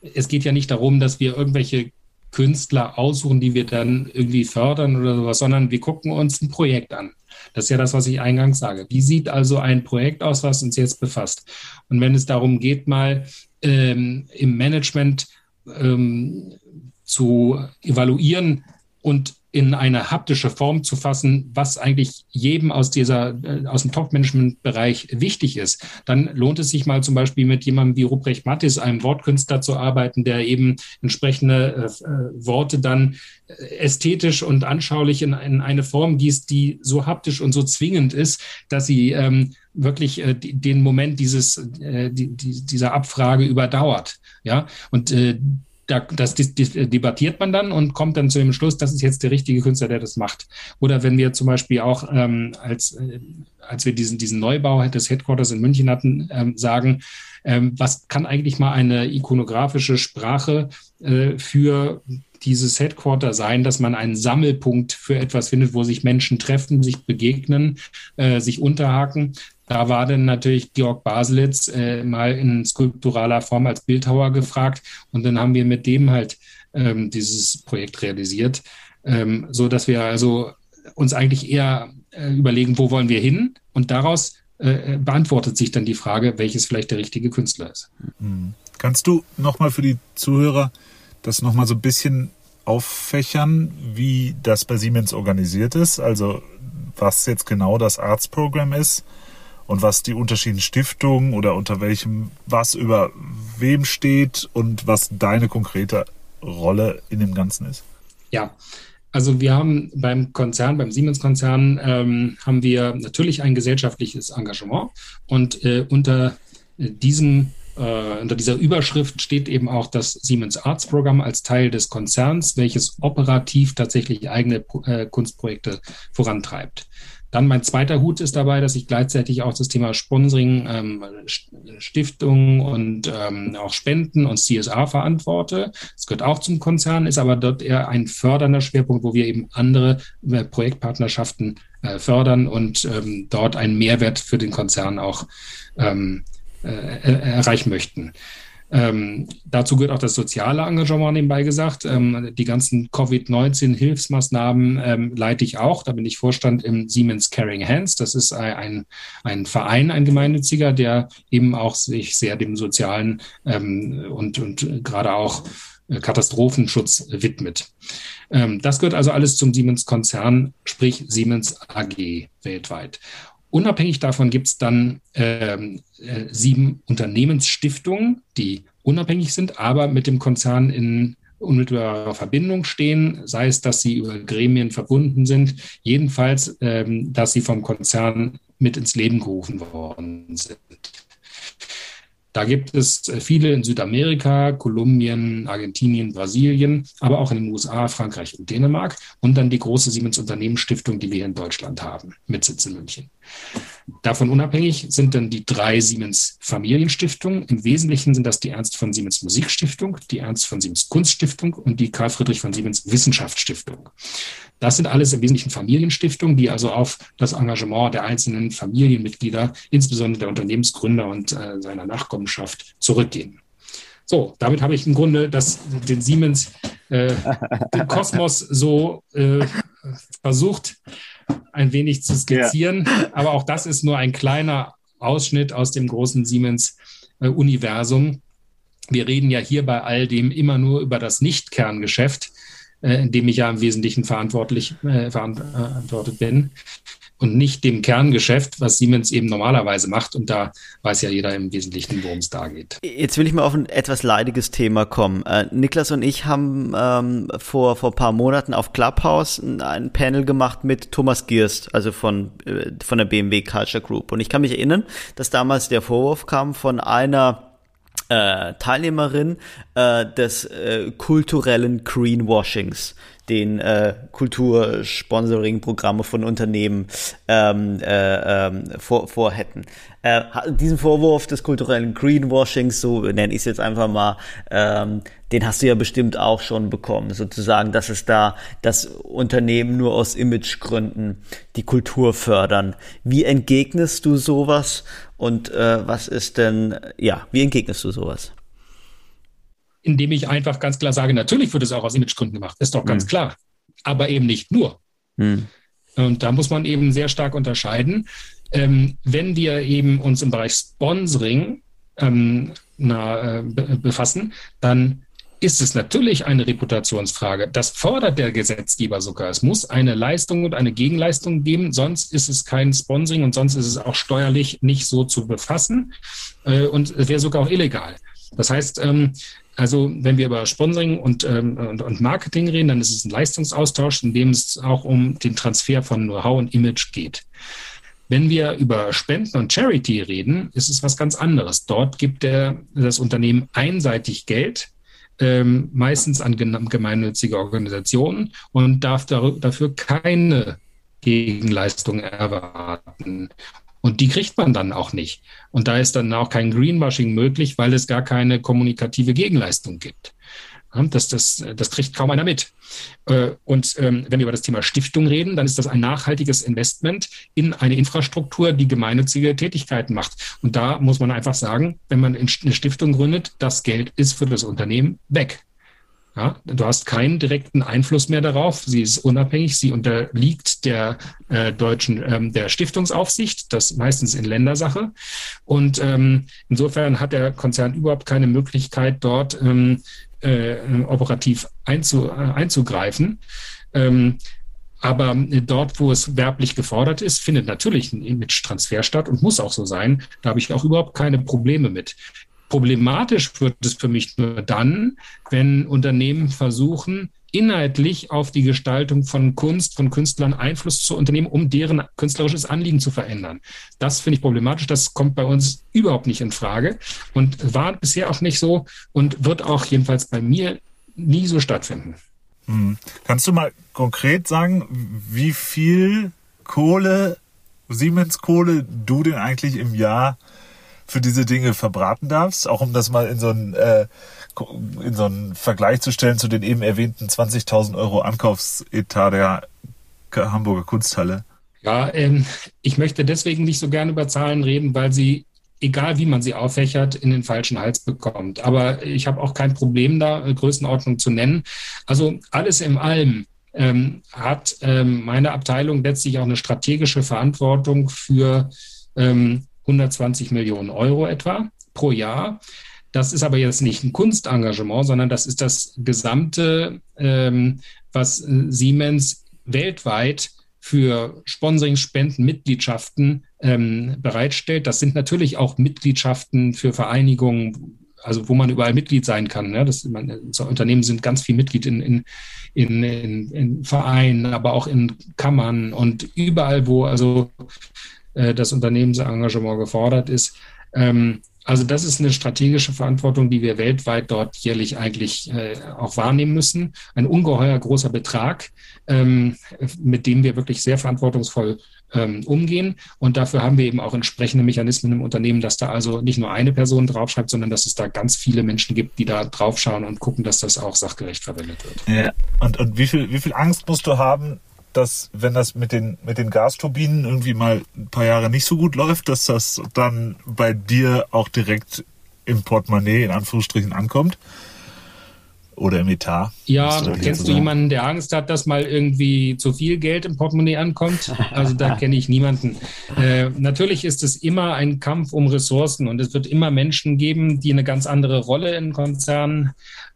[SPEAKER 1] es geht ja nicht darum, dass wir irgendwelche Künstler aussuchen, die wir dann irgendwie fördern oder sowas, sondern wir gucken uns ein Projekt an. Das ist ja das, was ich eingangs sage. Wie sieht also ein Projekt aus, was uns jetzt befasst? Und wenn es darum geht, mal ähm, im Management ähm, zu evaluieren und in eine haptische Form zu fassen, was eigentlich jedem aus dieser, äh, aus dem Top-Management-Bereich wichtig ist, dann lohnt es sich mal zum Beispiel mit jemandem wie Ruprecht Mattis, einem Wortkünstler, zu arbeiten, der eben entsprechende äh, äh Worte dann äh, ästhetisch und anschaulich in, in, eine Form gießt, die so haptisch und so zwingend ist, dass sie ähm, wirklich äh, den Moment dieses, äh, die, die, dieser Abfrage überdauert. Ja, und äh, da, das debattiert man dann und kommt dann zu dem Schluss, das ist jetzt der richtige Künstler, der das macht. Oder wenn wir zum Beispiel auch, ähm, als, äh, als wir diesen, diesen Neubau des Headquarters in München hatten, ähm, sagen, ähm, was kann eigentlich mal eine ikonografische Sprache äh, für dieses Headquarter sein, dass man einen Sammelpunkt für etwas findet, wo sich Menschen treffen, sich begegnen, äh, sich unterhaken. Da war dann natürlich Georg Baselitz äh, mal in skulpturaler Form als Bildhauer gefragt und dann haben wir mit dem halt ähm, dieses Projekt realisiert, ähm, so dass wir also uns eigentlich eher äh, überlegen, wo wollen wir hin und daraus äh, beantwortet sich dann die Frage, welches vielleicht der richtige Künstler ist.
[SPEAKER 3] Mhm. Kannst du nochmal für die Zuhörer das nochmal so ein bisschen auffächern, wie das bei Siemens organisiert ist? Also was jetzt genau das Arts-Programm ist und was die unterschiedlichen Stiftungen oder unter welchem, was über wem steht und was deine konkrete Rolle in dem Ganzen ist?
[SPEAKER 1] Ja, also wir haben beim Konzern, beim Siemens-Konzern, ähm, haben wir natürlich ein gesellschaftliches Engagement und äh, unter diesem äh, unter dieser Überschrift steht eben auch das Siemens Arts Programm als Teil des Konzerns, welches operativ tatsächlich eigene äh, Kunstprojekte vorantreibt. Dann mein zweiter Hut ist dabei, dass ich gleichzeitig auch das Thema Sponsoring, ähm, Stiftungen und ähm, auch Spenden und CSA verantworte. Das gehört auch zum Konzern, ist aber dort eher ein fördernder Schwerpunkt, wo wir eben andere äh, Projektpartnerschaften äh, fördern und ähm, dort einen Mehrwert für den Konzern auch ähm, äh, erreichen möchten. Ähm, dazu gehört auch das soziale Engagement nebenbei gesagt. Ähm, die ganzen Covid-19-Hilfsmaßnahmen ähm, leite ich auch. Da bin ich Vorstand im Siemens Caring Hands. Das ist ein, ein Verein, ein gemeinnütziger, der eben auch sich sehr dem sozialen ähm, und, und gerade auch äh, Katastrophenschutz widmet. Ähm, das gehört also alles zum Siemens-Konzern, sprich Siemens AG weltweit. Unabhängig davon gibt es dann ähm, äh, sieben Unternehmensstiftungen, die unabhängig sind, aber mit dem Konzern in unmittelbarer Verbindung stehen, sei es, dass sie über Gremien verbunden sind, jedenfalls, ähm, dass sie vom Konzern mit ins Leben gerufen worden sind. Da gibt es äh, viele in Südamerika, Kolumbien, Argentinien, Brasilien, aber auch in den USA, Frankreich und Dänemark. Und dann die große Siemens Unternehmensstiftung, die wir in Deutschland haben, mit Sitz in München. Davon unabhängig sind dann die drei Siemens Familienstiftungen. Im Wesentlichen sind das die Ernst von Siemens Musikstiftung, die Ernst von Siemens Kunststiftung und die Karl Friedrich von Siemens Wissenschaftsstiftung. Das sind alles im Wesentlichen Familienstiftungen, die also auf das Engagement der einzelnen Familienmitglieder, insbesondere der Unternehmensgründer und äh, seiner Nachkommenschaft zurückgehen. So, damit habe ich im Grunde das, den Siemens, äh, den Kosmos so äh, versucht, ein wenig zu skizzieren. Ja. Aber auch das ist nur ein kleiner Ausschnitt aus dem großen Siemens-Universum. Wir reden ja hier bei all dem immer nur über das Nicht-Kerngeschäft, äh, in dem ich ja im Wesentlichen verantwortlich äh, verantwortet bin und nicht dem Kerngeschäft, was Siemens eben normalerweise macht. Und da weiß ja jeder im Wesentlichen, worum es da geht.
[SPEAKER 2] Jetzt will ich mal auf ein etwas leidiges Thema kommen. Äh, Niklas und ich haben ähm, vor, vor paar Monaten auf Clubhouse ein, ein Panel gemacht mit Thomas Gierst, also von, äh, von der BMW Culture Group. Und ich kann mich erinnern, dass damals der Vorwurf kam von einer äh, Teilnehmerin äh, des äh, kulturellen Greenwashings den äh, Kultursponsoring-Programme von Unternehmen ähm, äh, ähm, vor, vor hätten. Äh, diesen Vorwurf des kulturellen Greenwashings, so nenne ich es jetzt einfach mal, ähm, den hast du ja bestimmt auch schon bekommen, sozusagen, dass es da, dass Unternehmen nur aus Imagegründen die Kultur fördern. Wie entgegnest du sowas und äh, was ist denn, ja, wie entgegnest du sowas?
[SPEAKER 1] Indem ich einfach ganz klar sage, natürlich wird es auch aus Imagegründen gemacht, ist doch ganz mhm. klar, aber eben nicht nur. Mhm. Und da muss man eben sehr stark unterscheiden. Ähm, wenn wir eben uns im Bereich Sponsoring ähm, na, äh, befassen, dann ist es natürlich eine Reputationsfrage. Das fordert der Gesetzgeber sogar. Es muss eine Leistung und eine Gegenleistung geben, sonst ist es kein Sponsoring und sonst ist es auch steuerlich nicht so zu befassen äh, und wäre sogar auch illegal. Das heißt, ähm, also wenn wir über Sponsoring und, ähm, und, und, Marketing reden, dann ist es ein Leistungsaustausch, in dem es auch um den Transfer von Know-how und Image geht. Wenn wir über Spenden und Charity reden, ist es was ganz anderes. Dort gibt der, das Unternehmen einseitig Geld, ähm, meistens an gemeinnützige Organisationen und darf dafür keine Gegenleistung erwarten. Und die kriegt man dann auch nicht. Und da ist dann auch kein Greenwashing möglich, weil es gar keine kommunikative Gegenleistung gibt. Das, das, das kriegt kaum einer mit. Äh, und ähm, wenn wir über das Thema Stiftung reden, dann ist das ein nachhaltiges Investment in eine Infrastruktur, die gemeinnützige Tätigkeiten macht. Und da muss man einfach sagen, wenn man eine Stiftung gründet, das Geld ist für das Unternehmen weg. Ja, du hast keinen direkten Einfluss mehr darauf. Sie ist unabhängig. Sie unterliegt der äh, deutschen ähm, der Stiftungsaufsicht, das meistens in Ländersache. Und ähm, insofern hat der Konzern überhaupt keine Möglichkeit, dort ähm, äh, operativ einzu, äh, einzugreifen. Ähm, aber dort, wo es werblich gefordert ist, findet natürlich ein Image-Transfer statt und muss auch so sein. Da habe ich auch überhaupt keine Probleme mit. Problematisch wird es für mich nur dann, wenn Unternehmen versuchen, inhaltlich auf die Gestaltung von Kunst, von Künstlern Einfluss zu unternehmen, um deren künstlerisches Anliegen zu verändern. Das finde ich problematisch. Das kommt bei uns überhaupt nicht in Frage und war bisher auch nicht so und wird auch jedenfalls bei mir nie so stattfinden.
[SPEAKER 3] Hm. Kannst du mal konkret sagen, wie viel Kohle, Siemens Kohle du denn eigentlich im Jahr für diese Dinge verbraten darfst, auch um das mal in so einen, äh, in so einen Vergleich zu stellen zu den eben erwähnten 20.000 Euro Ankaufsetat der Hamburger Kunsthalle.
[SPEAKER 1] Ja, ähm, ich möchte deswegen nicht so gerne über Zahlen reden, weil sie, egal wie man sie auffächert, in den falschen Hals bekommt. Aber ich habe auch kein Problem da, Größenordnung zu nennen. Also alles im Allem ähm, hat ähm, meine Abteilung letztlich auch eine strategische Verantwortung für ähm, 120 Millionen Euro etwa pro Jahr. Das ist aber jetzt nicht ein Kunstengagement, sondern das ist das gesamte, ähm, was äh, Siemens weltweit für Sponsoring, Spenden, Mitgliedschaften ähm, bereitstellt. Das sind natürlich auch Mitgliedschaften für Vereinigungen, also wo man überall Mitglied sein kann. Ne? Das, man, so Unternehmen sind ganz viel Mitglied in, in, in, in, in Vereinen, aber auch in Kammern und überall, wo also äh, das Unternehmensengagement gefordert ist. Ähm, also das ist eine strategische Verantwortung, die wir weltweit dort jährlich eigentlich äh, auch wahrnehmen müssen. Ein ungeheuer großer Betrag, ähm, mit dem wir wirklich sehr verantwortungsvoll ähm, umgehen. Und dafür haben wir eben auch entsprechende Mechanismen im Unternehmen, dass da also nicht nur eine Person draufschreibt, sondern dass es da ganz viele Menschen gibt, die da draufschauen und gucken, dass das auch sachgerecht verwendet wird.
[SPEAKER 3] Ja. Und, und wie, viel, wie viel Angst musst du haben, dass wenn das mit den, mit den Gasturbinen irgendwie mal ein paar Jahre nicht so gut läuft, dass das dann bei dir auch direkt im Portemonnaie in Anführungsstrichen ankommt? Oder im Etat?
[SPEAKER 1] Ja, kennst du jemanden, der Angst hat, dass mal irgendwie zu viel Geld im Portemonnaie ankommt? Also da kenne ich niemanden. Äh, natürlich ist es immer ein Kampf um Ressourcen und es wird immer Menschen geben, die eine ganz andere Rolle in Konzernen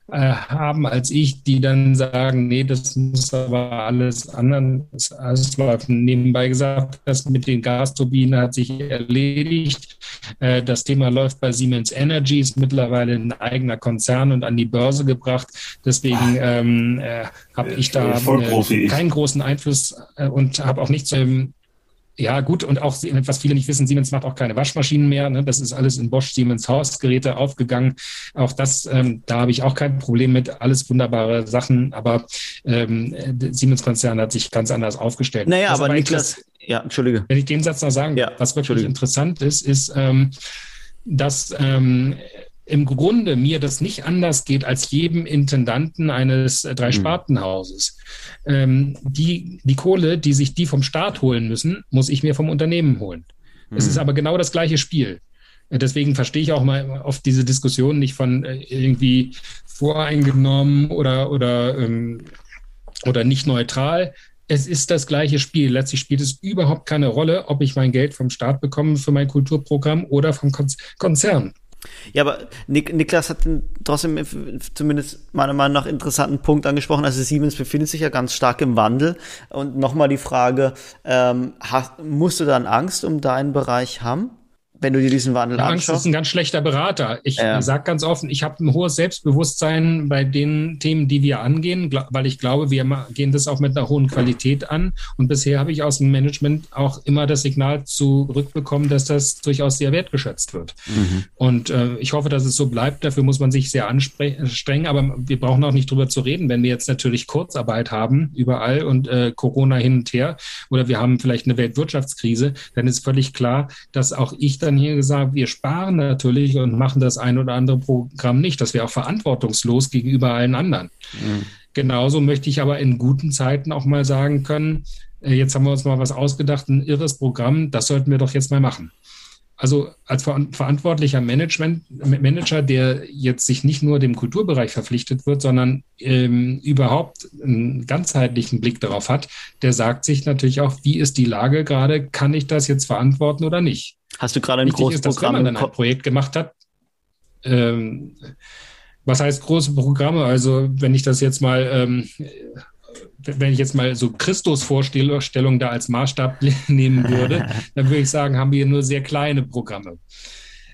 [SPEAKER 1] äh, haben als ich, die dann sagen, nee, das muss aber alles anders auslaufen. Nebenbei gesagt, das mit den Gasturbinen hat sich erledigt. Äh, das Thema läuft bei Siemens Energy, ist mittlerweile ein eigener Konzern und an die Börse gebracht. Deswegen ähm, äh, habe ich da äh, keinen großen Einfluss äh, und habe auch nichts ähm, ja, gut, und auch, was viele nicht wissen, Siemens macht auch keine Waschmaschinen mehr. Ne? Das ist alles in Bosch Siemens Hausgeräte aufgegangen. Auch das, ähm, da habe ich auch kein Problem mit. Alles wunderbare Sachen, aber ähm, Siemens-Konzern hat sich ganz anders aufgestellt.
[SPEAKER 2] Naja, aber, aber Niklas,
[SPEAKER 1] ja, Entschuldige. Wenn ich den Satz noch sagen, ja, was wirklich interessant ist, ist, ähm, dass ähm, im Grunde mir das nicht anders geht als jedem Intendanten eines äh, Dreispartenhauses. Mhm. Ähm, die, die Kohle, die sich die vom Staat holen müssen, muss ich mir vom Unternehmen holen. Mhm. Es ist aber genau das gleiche Spiel. Äh, deswegen verstehe ich auch mal oft diese Diskussion nicht von äh, irgendwie voreingenommen oder, oder, ähm, oder nicht neutral. Es ist das gleiche Spiel. Letztlich spielt es überhaupt keine Rolle, ob ich mein Geld vom Staat bekomme für mein Kulturprogramm oder vom Konzern.
[SPEAKER 2] Ja, aber Nik Niklas hat trotzdem zumindest meiner Meinung nach interessanten Punkt angesprochen. Also Siemens befindet sich ja ganz stark im Wandel. Und nochmal die Frage, ähm, hast, musst du dann Angst um deinen Bereich haben? Wenn du dir diesen Wandel
[SPEAKER 1] ja, anschaust. Angst ist ein ganz schlechter Berater. Ich ja. sage ganz offen, ich habe ein hohes Selbstbewusstsein bei den Themen, die wir angehen, weil ich glaube, wir gehen das auch mit einer hohen Qualität an. Und bisher habe ich aus dem Management auch immer das Signal zurückbekommen, dass das durchaus sehr wertgeschätzt wird. Mhm. Und äh, ich hoffe, dass es so bleibt. Dafür muss man sich sehr anstrengen. Aber wir brauchen auch nicht drüber zu reden, wenn wir jetzt natürlich Kurzarbeit haben überall und äh, Corona hin und her oder wir haben vielleicht eine Weltwirtschaftskrise, dann ist völlig klar, dass auch ich dann hier gesagt, wir sparen natürlich und machen das ein oder andere Programm nicht. Das wäre auch verantwortungslos gegenüber allen anderen. Mhm. Genauso möchte ich aber in guten Zeiten auch mal sagen können, äh, jetzt haben wir uns mal was ausgedacht, ein irres Programm, das sollten wir doch jetzt mal machen. Also als verantwortlicher Management, Manager, der jetzt sich nicht nur dem Kulturbereich verpflichtet wird, sondern ähm, überhaupt einen ganzheitlichen Blick darauf hat, der sagt sich natürlich auch, wie ist die Lage gerade, kann ich das jetzt verantworten oder nicht?
[SPEAKER 2] Hast du gerade ein Wichtig großes ist, Programm?
[SPEAKER 1] Wenn man dann ein Projekt gemacht hat, ähm, was heißt große Programme? Also wenn ich das jetzt mal ähm, wenn ich jetzt mal so Christus-Vorstellung da als Maßstab nehmen würde, dann würde ich sagen, haben wir nur sehr kleine Programme.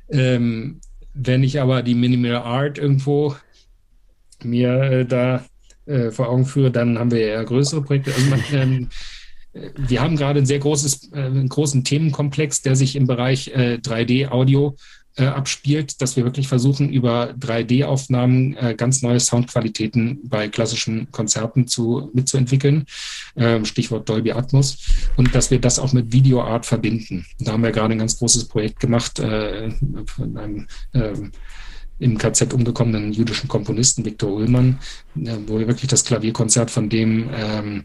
[SPEAKER 1] Ähm, wenn ich aber die Minimal Art irgendwo mir äh, da äh, vor Augen führe, dann haben wir eher größere Projekte. Also man, ähm, wir haben gerade ein sehr großes, äh, einen großen Themenkomplex, der sich im Bereich äh, 3D-Audio äh, abspielt, dass wir wirklich versuchen, über 3D-Aufnahmen äh, ganz neue Soundqualitäten bei klassischen Konzerten zu, mitzuentwickeln. Ähm, Stichwort Dolby Atmos. Und dass wir das auch mit Videoart verbinden. Da haben wir gerade ein ganz großes Projekt gemacht äh, von einem ähm, im KZ umgekommenen jüdischen Komponisten Viktor Ullmann, äh, wo wir wirklich das Klavierkonzert von dem ähm, äh,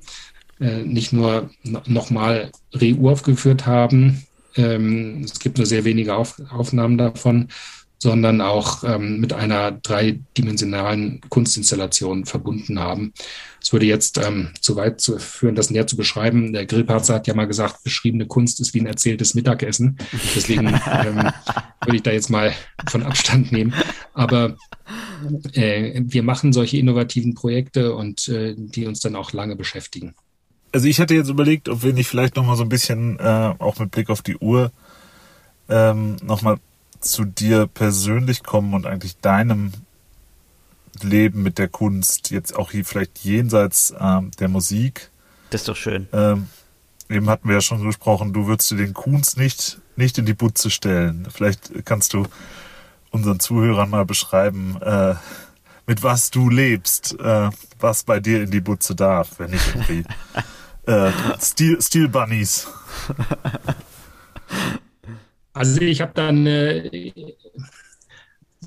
[SPEAKER 1] nicht nur nochmal reuraufgeführt haben, ähm, es gibt nur sehr wenige Auf Aufnahmen davon, sondern auch ähm, mit einer dreidimensionalen Kunstinstallation verbunden haben. Es würde jetzt ähm, zu weit führen, das näher zu beschreiben. Der Grillparzer hat ja mal gesagt, beschriebene Kunst ist wie ein erzähltes Mittagessen. Deswegen würde ich da jetzt mal von Abstand nehmen. Aber äh, wir machen solche innovativen Projekte und äh, die uns dann auch lange beschäftigen
[SPEAKER 3] also ich hatte jetzt überlegt, ob wir nicht vielleicht nochmal so ein bisschen, äh, auch mit Blick auf die Uhr, ähm, nochmal zu dir persönlich kommen und eigentlich deinem Leben mit der Kunst, jetzt auch hier vielleicht jenseits ähm, der Musik.
[SPEAKER 2] Das ist doch schön.
[SPEAKER 3] Ähm, eben hatten wir ja schon gesprochen, du würdest dir den Kunst nicht, nicht in die Butze stellen. Vielleicht kannst du unseren Zuhörern mal beschreiben, äh, mit was du lebst, äh, was bei dir in die Butze darf, wenn nicht irgendwie äh, Steel, Steel Bunnies.
[SPEAKER 1] Also ich habe dann, äh,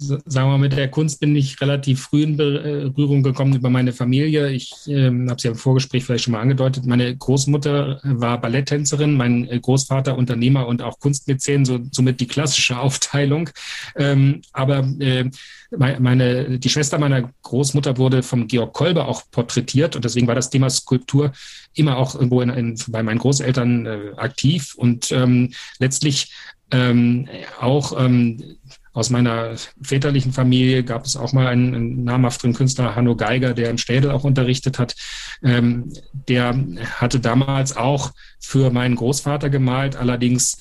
[SPEAKER 1] sagen wir mal, mit der Kunst bin ich relativ früh in Berührung gekommen über meine Familie. Ich äh, habe es ja im Vorgespräch vielleicht schon mal angedeutet. Meine Großmutter war Balletttänzerin, mein äh, Großvater Unternehmer und auch Kunstmäzen, so, somit die klassische Aufteilung. Ähm, aber äh, meine, die Schwester meiner Großmutter wurde vom Georg Kolbe auch porträtiert und deswegen war das Thema Skulptur immer auch irgendwo in, in, bei meinen Großeltern äh, aktiv und ähm, letztlich ähm, auch ähm, aus meiner väterlichen Familie gab es auch mal einen, einen namhaften Künstler, Hanno Geiger, der im Städel auch unterrichtet hat. Ähm, der hatte damals auch für meinen Großvater gemalt, allerdings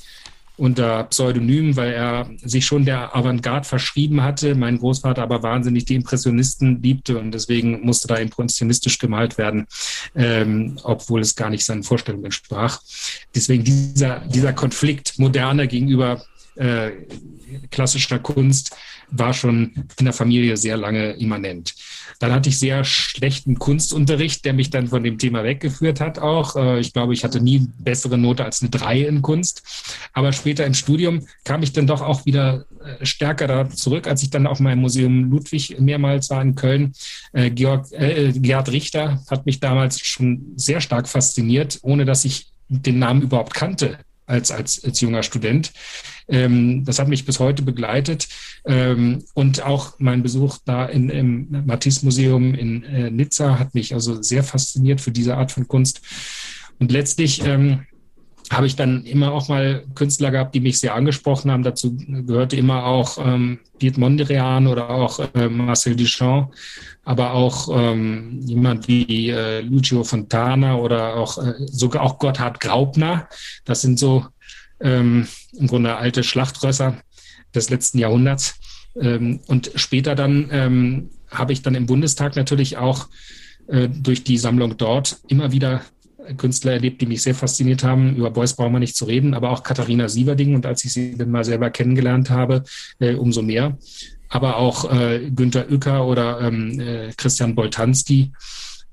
[SPEAKER 1] unter Pseudonym, weil er sich schon der Avantgarde verschrieben hatte. Mein Großvater aber wahnsinnig die Impressionisten liebte und deswegen musste da impressionistisch gemalt werden, ähm, obwohl es gar nicht seinen Vorstellungen entsprach. Deswegen dieser, dieser Konflikt moderne gegenüber äh, klassischer Kunst war schon in der Familie sehr lange immanent. Dann hatte ich sehr schlechten Kunstunterricht, der mich dann von dem Thema weggeführt hat auch. Äh, ich glaube, ich hatte nie bessere Note als eine 3 in Kunst. Aber später im Studium kam ich dann doch auch wieder äh, stärker da zurück, als ich dann mal im Museum Ludwig mehrmals war in Köln. Georg, äh, Gerhard Richter hat mich damals schon sehr stark fasziniert, ohne dass ich den Namen überhaupt kannte als, als, als junger Student. Ähm, das hat mich bis heute begleitet. Ähm, und auch mein Besuch da in, im Matisse-Museum in äh, Nizza hat mich also sehr fasziniert für diese Art von Kunst. Und letztlich ähm, habe ich dann immer auch mal Künstler gehabt, die mich sehr angesprochen haben. Dazu gehörte immer auch ähm, Piet Mondrian oder auch äh, Marcel Duchamp, aber auch ähm, jemand wie äh, Lucio Fontana oder auch äh, sogar auch Gotthard Graupner. Das sind so ähm, im Grunde alte Schlachtrösser des letzten Jahrhunderts. Ähm, und später dann ähm, habe ich dann im Bundestag natürlich auch äh, durch die Sammlung dort immer wieder Künstler erlebt, die mich sehr fasziniert haben. Über Beuys brauchen wir nicht zu reden, aber auch Katharina Sieverding. Und als ich sie dann mal selber kennengelernt habe, äh, umso mehr. Aber auch äh, Günter Uecker oder ähm, äh, Christian Boltanski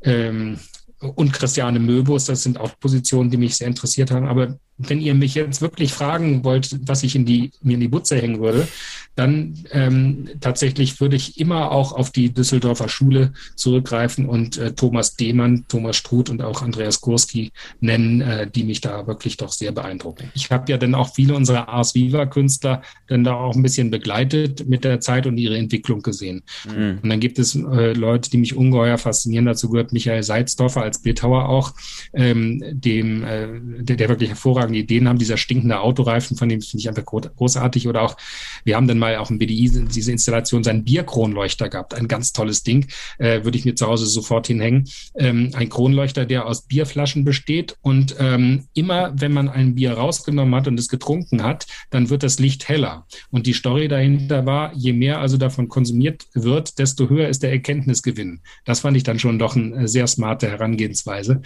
[SPEAKER 1] ähm, und Christiane Möbus. Das sind auch Positionen, die mich sehr interessiert haben. Aber wenn ihr mich jetzt wirklich fragen wollt, was ich in die, mir in die Butze hängen würde, dann ähm, tatsächlich würde ich immer auch auf die Düsseldorfer Schule zurückgreifen und äh, Thomas Demann, Thomas Struth und auch Andreas Kurski nennen, äh, die mich da wirklich doch sehr beeindrucken. Ich habe ja dann auch viele unserer Ars Viva Künstler dann da auch ein bisschen begleitet mit der Zeit und ihre Entwicklung gesehen. Mhm. Und dann gibt es äh, Leute, die mich ungeheuer faszinieren. Dazu gehört Michael Seizdorfer als Bildhauer auch, ähm, dem, äh, der, der wirklich hervorragende Ideen haben. Dieser stinkende Autoreifen, von dem finde ich einfach großartig. Oder auch, wir haben dann mal auch im BDI diese Installation, seinen Bierkronleuchter gehabt. Ein ganz tolles Ding. Äh, würde ich mir zu Hause sofort hinhängen. Ähm, ein Kronleuchter, der aus Bierflaschen besteht. Und ähm, immer, wenn man ein Bier rausgenommen hat und es getrunken hat, dann wird das Licht heller. Und die Story dahinter war, je mehr also davon konsumiert wird, desto höher ist der Erkenntnisgewinn. Das fand ich dann schon doch eine sehr smarte Herangehensweise.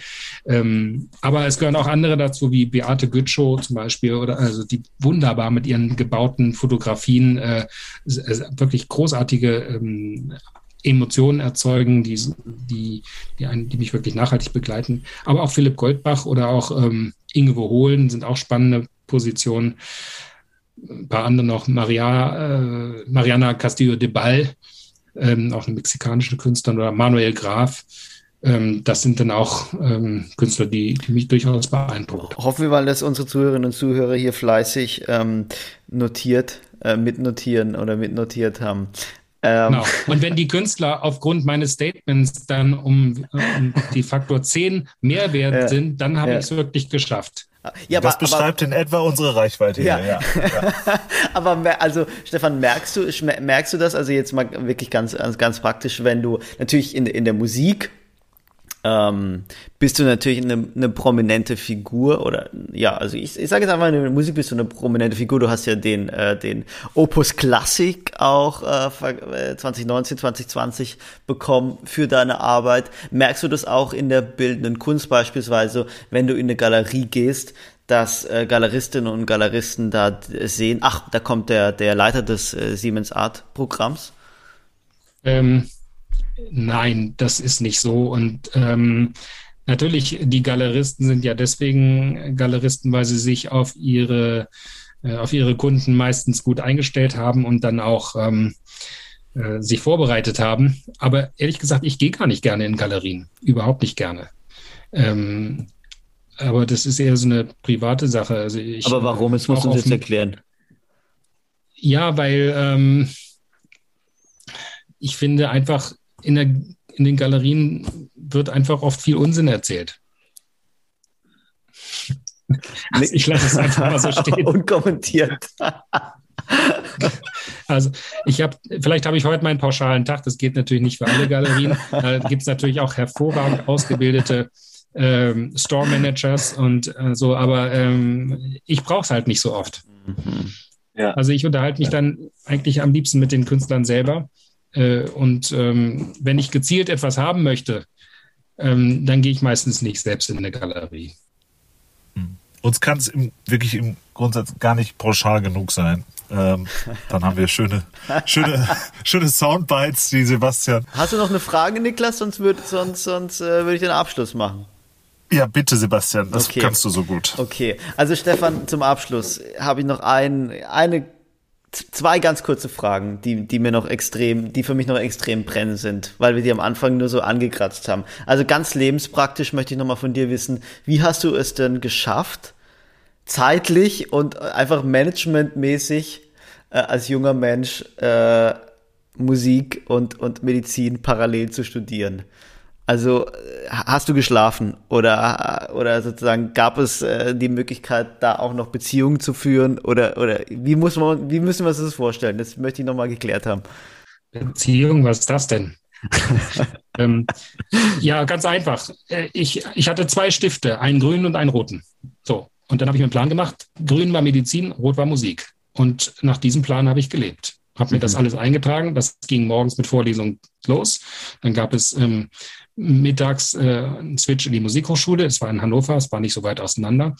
[SPEAKER 1] Ähm, aber es gehören auch andere dazu, wie Beate Gütschow zum Beispiel, oder also die wunderbar mit ihren gebauten Fotografien äh, wirklich großartige ähm, Emotionen erzeugen, die, die, die, einen, die mich wirklich nachhaltig begleiten. Aber auch Philipp Goldbach oder auch ähm, Inge Woholen sind auch spannende Positionen. Ein paar andere noch, Maria, äh, Mariana Castillo de Ball, ähm, auch eine mexikanische Künstlerin, oder Manuel Graf. Ähm, das sind dann auch ähm, Künstler, die, die, mich durchaus beeindrucken.
[SPEAKER 2] Hoffen wir mal, dass unsere Zuhörerinnen und Zuhörer hier fleißig ähm, notiert, äh, mitnotieren oder mitnotiert haben.
[SPEAKER 1] Ähm. Genau. Und wenn die Künstler aufgrund meines Statements dann um, um die Faktor 10 mehr wert ja. sind, dann habe ja. ich es wirklich geschafft.
[SPEAKER 3] Ja, das aber, beschreibt aber, in etwa unsere Reichweite ja. hier. Ja.
[SPEAKER 2] ja. aber also Stefan, merkst du, merkst du das? Also jetzt mal wirklich ganz, ganz praktisch, wenn du natürlich in, in der Musik ähm, bist du natürlich eine, eine prominente Figur oder ja, also ich, ich sage jetzt einfach, in der Musik bist du eine prominente Figur. Du hast ja den, äh, den Opus Classic auch äh, 2019, 2020 bekommen für deine Arbeit. Merkst du das auch in der bildenden Kunst beispielsweise, wenn du in eine Galerie gehst, dass äh, Galeristinnen und Galeristen da sehen, ach, da kommt der, der Leiter des äh, Siemens Art Programms?
[SPEAKER 1] Ähm, Nein, das ist nicht so. Und ähm, natürlich, die Galeristen sind ja deswegen Galeristen, weil sie sich auf ihre, äh, auf ihre Kunden meistens gut eingestellt haben und dann auch ähm, äh, sich vorbereitet haben. Aber ehrlich gesagt, ich gehe gar nicht gerne in Galerien. Überhaupt nicht gerne. Ähm, aber das ist eher so eine private Sache. Also ich,
[SPEAKER 2] aber warum? Jetzt musst du uns jetzt erklären.
[SPEAKER 1] Ja, weil ähm, ich finde einfach, in, der, in den Galerien wird einfach oft viel Unsinn erzählt.
[SPEAKER 2] Also ich lasse es einfach mal so stehen. Unkommentiert.
[SPEAKER 1] Also ich habe, vielleicht habe ich heute meinen pauschalen Tag, das geht natürlich nicht für alle Galerien. Da gibt es natürlich auch hervorragend ausgebildete ähm, Store Managers und äh, so, aber ähm, ich brauche es halt nicht so oft. Mhm. Ja. Also ich unterhalte mich dann eigentlich am liebsten mit den Künstlern selber und ähm, wenn ich gezielt etwas haben möchte, ähm, dann gehe ich meistens nicht selbst in eine Galerie.
[SPEAKER 3] Hm. Uns kann es wirklich im Grundsatz gar nicht pauschal genug sein. Ähm, dann haben wir schöne, schöne, schöne Soundbites, die Sebastian.
[SPEAKER 2] Hast du noch eine Frage, Niklas? Sonst würde sonst, sonst, äh, würde ich den Abschluss machen.
[SPEAKER 3] Ja, bitte, Sebastian, das okay. kannst du so gut.
[SPEAKER 2] Okay, also Stefan, zum Abschluss habe ich noch ein, eine zwei ganz kurze Fragen, die, die mir noch extrem, die für mich noch extrem brennend sind, weil wir die am Anfang nur so angekratzt haben. Also ganz lebenspraktisch möchte ich nochmal von dir wissen, wie hast du es denn geschafft, zeitlich und einfach managementmäßig äh, als junger Mensch äh, Musik und, und Medizin parallel zu studieren? Also hast du geschlafen oder oder sozusagen gab es äh, die Möglichkeit, da auch noch Beziehungen zu führen oder oder wie muss man wie müssen wir uns das vorstellen? Das möchte ich nochmal geklärt haben.
[SPEAKER 1] Beziehung, was ist das denn? ähm, ja, ganz einfach. Äh, ich, ich hatte zwei Stifte, einen grünen und einen roten. So, und dann habe ich mir einen Plan gemacht. Grün war Medizin, rot war Musik. Und nach diesem Plan habe ich gelebt. Habe mir das mhm. alles eingetragen. Das ging morgens mit Vorlesung los. Dann gab es ähm, mittags äh, einen Switch in die Musikhochschule. Es war in Hannover, es war nicht so weit auseinander.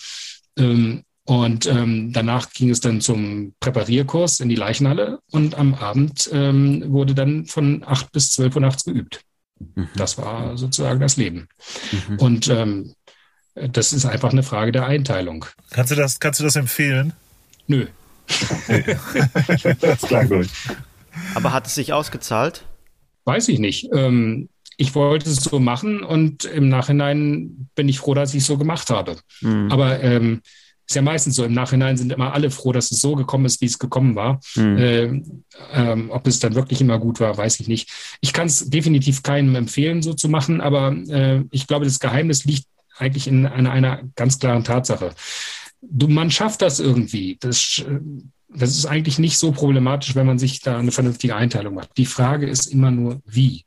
[SPEAKER 1] Ähm, und ähm, danach ging es dann zum Präparierkurs in die Leichenhalle und am Abend ähm, wurde dann von acht bis zwölf Uhr nachts geübt. Mhm. Das war sozusagen das Leben. Mhm. Und ähm, Das ist einfach eine Frage der Einteilung.
[SPEAKER 3] Kannst du das, kannst du das empfehlen?
[SPEAKER 1] Nö.
[SPEAKER 2] Das klang gut. Aber hat es sich ausgezahlt?
[SPEAKER 1] Weiß ich nicht. Ähm, ich wollte es so machen und im Nachhinein bin ich froh, dass ich es so gemacht habe. Mhm. Aber ähm, ist ja meistens so, im Nachhinein sind immer alle froh, dass es so gekommen ist, wie es gekommen war. Mhm. Ähm, ähm, ob es dann wirklich immer gut war, weiß ich nicht. Ich kann es definitiv keinem empfehlen, so zu machen, aber äh, ich glaube, das Geheimnis liegt eigentlich in einer, einer ganz klaren Tatsache. Du, man schafft das irgendwie. Das, das ist eigentlich nicht so problematisch, wenn man sich da eine vernünftige Einteilung macht. Die Frage ist immer nur, wie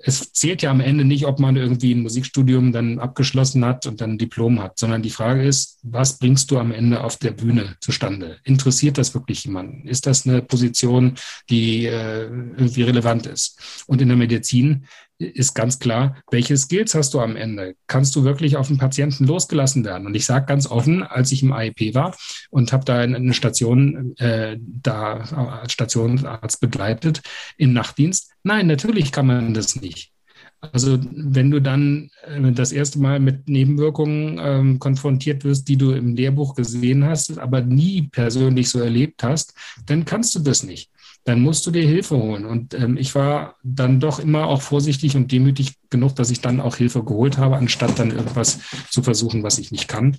[SPEAKER 1] es zählt ja am Ende nicht, ob man irgendwie ein Musikstudium dann abgeschlossen hat und dann ein Diplom hat, sondern die Frage ist, was bringst du am Ende auf der Bühne zustande? Interessiert das wirklich jemanden? Ist das eine Position, die äh, irgendwie relevant ist? Und in der Medizin ist ganz klar, welche Skills hast du am Ende? Kannst du wirklich auf den Patienten losgelassen werden? Und ich sage ganz offen, als ich im AIP war und habe da eine Station äh, da als Stationsarzt begleitet im Nachtdienst, nein, natürlich kann man das nicht. Also wenn du dann äh, das erste Mal mit Nebenwirkungen ähm, konfrontiert wirst, die du im Lehrbuch gesehen hast, aber nie persönlich so erlebt hast, dann kannst du das nicht dann musst du dir Hilfe holen. Und ähm, ich war dann doch immer auch vorsichtig und demütig genug, dass ich dann auch Hilfe geholt habe, anstatt dann irgendwas zu versuchen, was ich nicht kann.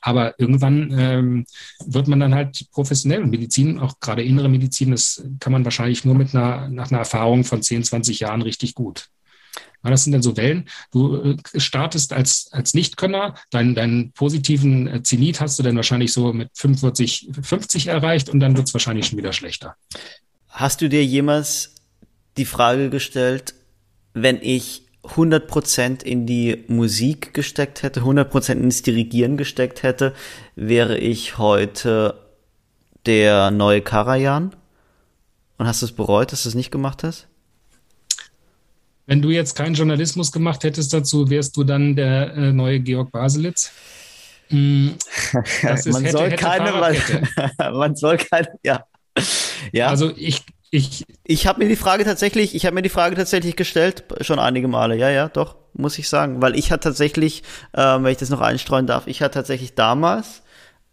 [SPEAKER 1] Aber irgendwann ähm, wird man dann halt professionell. Medizin, auch gerade innere Medizin, das kann man wahrscheinlich nur mit einer, nach einer Erfahrung von 10, 20 Jahren richtig gut. Das sind dann so Wellen. Du äh, startest als, als Nichtkönner, deinen, deinen positiven äh, Zenit hast du dann wahrscheinlich so mit 45, 50 erreicht und dann wird es wahrscheinlich schon wieder schlechter.
[SPEAKER 2] Hast du dir jemals die Frage gestellt, wenn ich 100% in die Musik gesteckt hätte, 100% ins Dirigieren gesteckt hätte, wäre ich heute der neue Karajan? Und hast du es bereut, dass du es nicht gemacht hast?
[SPEAKER 1] Wenn du jetzt keinen Journalismus gemacht hättest dazu, wärst du dann der äh, neue Georg Baselitz?
[SPEAKER 2] Mm, ist, man, hätte, soll hätte keine, man, man, soll keine, ja.
[SPEAKER 1] ja. Also ich, ich,
[SPEAKER 2] ich habe mir die Frage tatsächlich, ich habe mir die Frage tatsächlich gestellt, schon einige Male. Ja, ja, doch, muss ich sagen, weil ich hatte tatsächlich, äh, wenn ich das noch einstreuen darf, ich hatte tatsächlich damals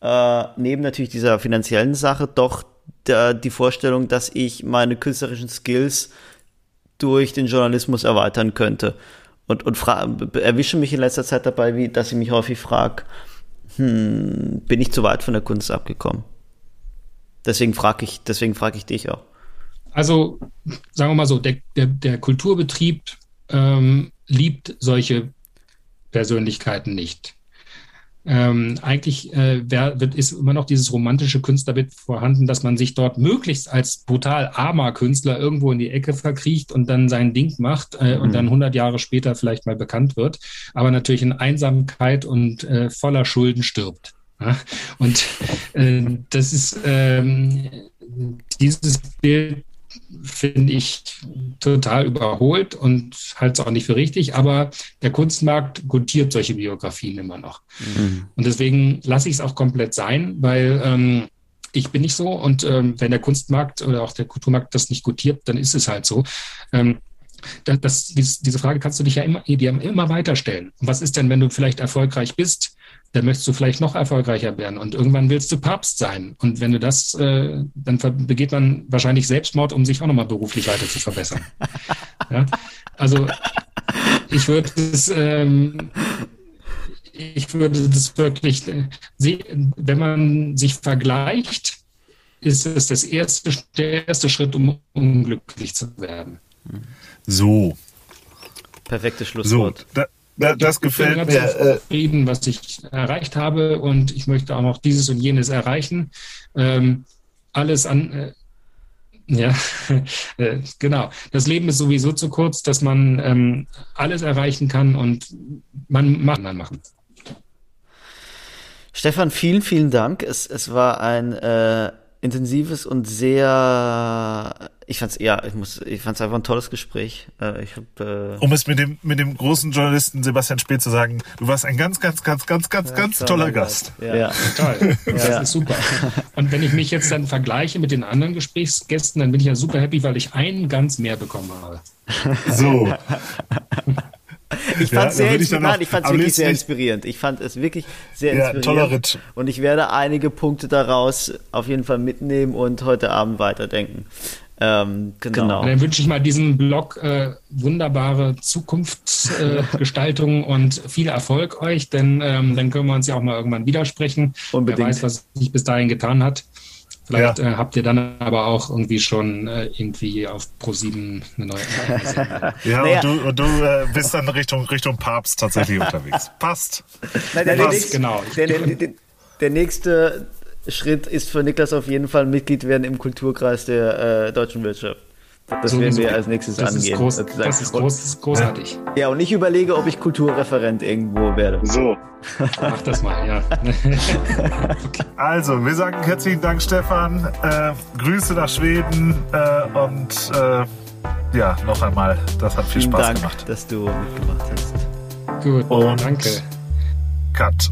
[SPEAKER 2] äh, neben natürlich dieser finanziellen Sache doch der, die Vorstellung, dass ich meine künstlerischen Skills durch den Journalismus erweitern könnte. Und, und erwische mich in letzter Zeit dabei, wie, dass ich mich häufig frage, hm, bin ich zu weit von der Kunst abgekommen? Deswegen frage ich, deswegen ich dich auch.
[SPEAKER 1] Also, sagen wir mal so, der, der, der Kulturbetrieb ähm, liebt solche Persönlichkeiten nicht. Ähm, eigentlich äh, wär, wird, ist immer noch dieses romantische Künstlerbild vorhanden, dass man sich dort möglichst als brutal armer Künstler irgendwo in die Ecke verkriecht und dann sein Ding macht äh, mhm. und dann 100 Jahre später vielleicht mal bekannt wird, aber natürlich in Einsamkeit und äh, voller Schulden stirbt. Ja? Und äh, das ist ähm, dieses Bild finde ich total überholt und halte es auch nicht für richtig. Aber der Kunstmarkt gutiert solche Biografien immer noch. Mhm. Und deswegen lasse ich es auch komplett sein, weil ähm, ich bin nicht so. Und ähm, wenn der Kunstmarkt oder auch der Kulturmarkt das nicht gutiert, dann ist es halt so. Ähm, das, das, diese Frage kannst du dich ja immer, dir immer weiter stellen. was ist denn, wenn du vielleicht erfolgreich bist? Dann möchtest du vielleicht noch erfolgreicher werden und irgendwann willst du Papst sein. Und wenn du das, äh, dann begeht man wahrscheinlich Selbstmord, um sich auch nochmal beruflich weiter zu verbessern. ja? Also ich würde es, ähm, ich würde das wirklich, wenn man sich vergleicht, ist es das erste, der erste Schritt, um unglücklich zu werden.
[SPEAKER 3] So.
[SPEAKER 2] Perfektes Schlusswort.
[SPEAKER 3] So, da, da, das gefällt mir. Ich bin
[SPEAKER 1] ganz zufrieden, was ich erreicht habe und ich möchte auch noch dieses und jenes erreichen. Ähm, alles an, äh, ja, äh, genau. Das Leben ist sowieso zu kurz, dass man ähm, alles erreichen kann und man macht dann machen.
[SPEAKER 2] Stefan, vielen, vielen Dank. Es, es war ein äh, intensives und sehr, ich fand's ja, ich muss, ich fand's einfach ein tolles Gespräch. Äh, ich hab,
[SPEAKER 3] äh um es mit dem mit dem großen Journalisten Sebastian Spät zu sagen, du warst ein ganz, ganz, ganz, ganz, ganz, ja, ganz toller Gast.
[SPEAKER 1] Ja, ja. toll. Das ja. ist super. Und wenn ich mich jetzt dann vergleiche mit den anderen Gesprächsgästen, dann bin ich ja super happy, weil ich einen ganz mehr bekommen habe.
[SPEAKER 3] So.
[SPEAKER 2] ich fand es ja, sehr inspirierend. Ich fand es wirklich sehr inspirierend. Ich fand es wirklich sehr ja, inspirierend. Toller Ritt. Und ich werde einige Punkte daraus auf jeden Fall mitnehmen und heute Abend weiterdenken.
[SPEAKER 1] Ähm, genau. genau. Dann wünsche ich mal diesem Blog äh, wunderbare Zukunftsgestaltung äh, und viel Erfolg euch, denn ähm, dann können wir uns ja auch mal irgendwann widersprechen. Unbedingt. Wer weiß, was sich bis dahin getan hat. Vielleicht ja. äh, habt ihr dann aber auch irgendwie schon äh, irgendwie auf Pro7 eine neue
[SPEAKER 3] Ja, naja. und du, und du äh, bist dann Richtung, Richtung Papst tatsächlich unterwegs. Passt.
[SPEAKER 2] Nein, der, Passt. Nächste, genau. Der, der, der, nächste Schritt ist für Niklas auf jeden Fall Mitglied werden im Kulturkreis der äh, deutschen Wirtschaft. Das so, werden wir als nächstes
[SPEAKER 1] das
[SPEAKER 2] angehen.
[SPEAKER 1] Ist groß, das, das ist, groß, großartig.
[SPEAKER 2] Ja, und ich überlege, ob ich Kulturreferent irgendwo werde.
[SPEAKER 3] So.
[SPEAKER 1] Mach das mal, ja.
[SPEAKER 3] okay. Also, wir sagen herzlichen Dank, Stefan. Äh, Grüße nach Schweden äh, und äh, ja, noch einmal, das hat viel
[SPEAKER 2] Vielen
[SPEAKER 3] Spaß
[SPEAKER 2] Dank,
[SPEAKER 3] gemacht.
[SPEAKER 2] dass du mitgemacht hast.
[SPEAKER 1] Gut, und danke.
[SPEAKER 3] Cut.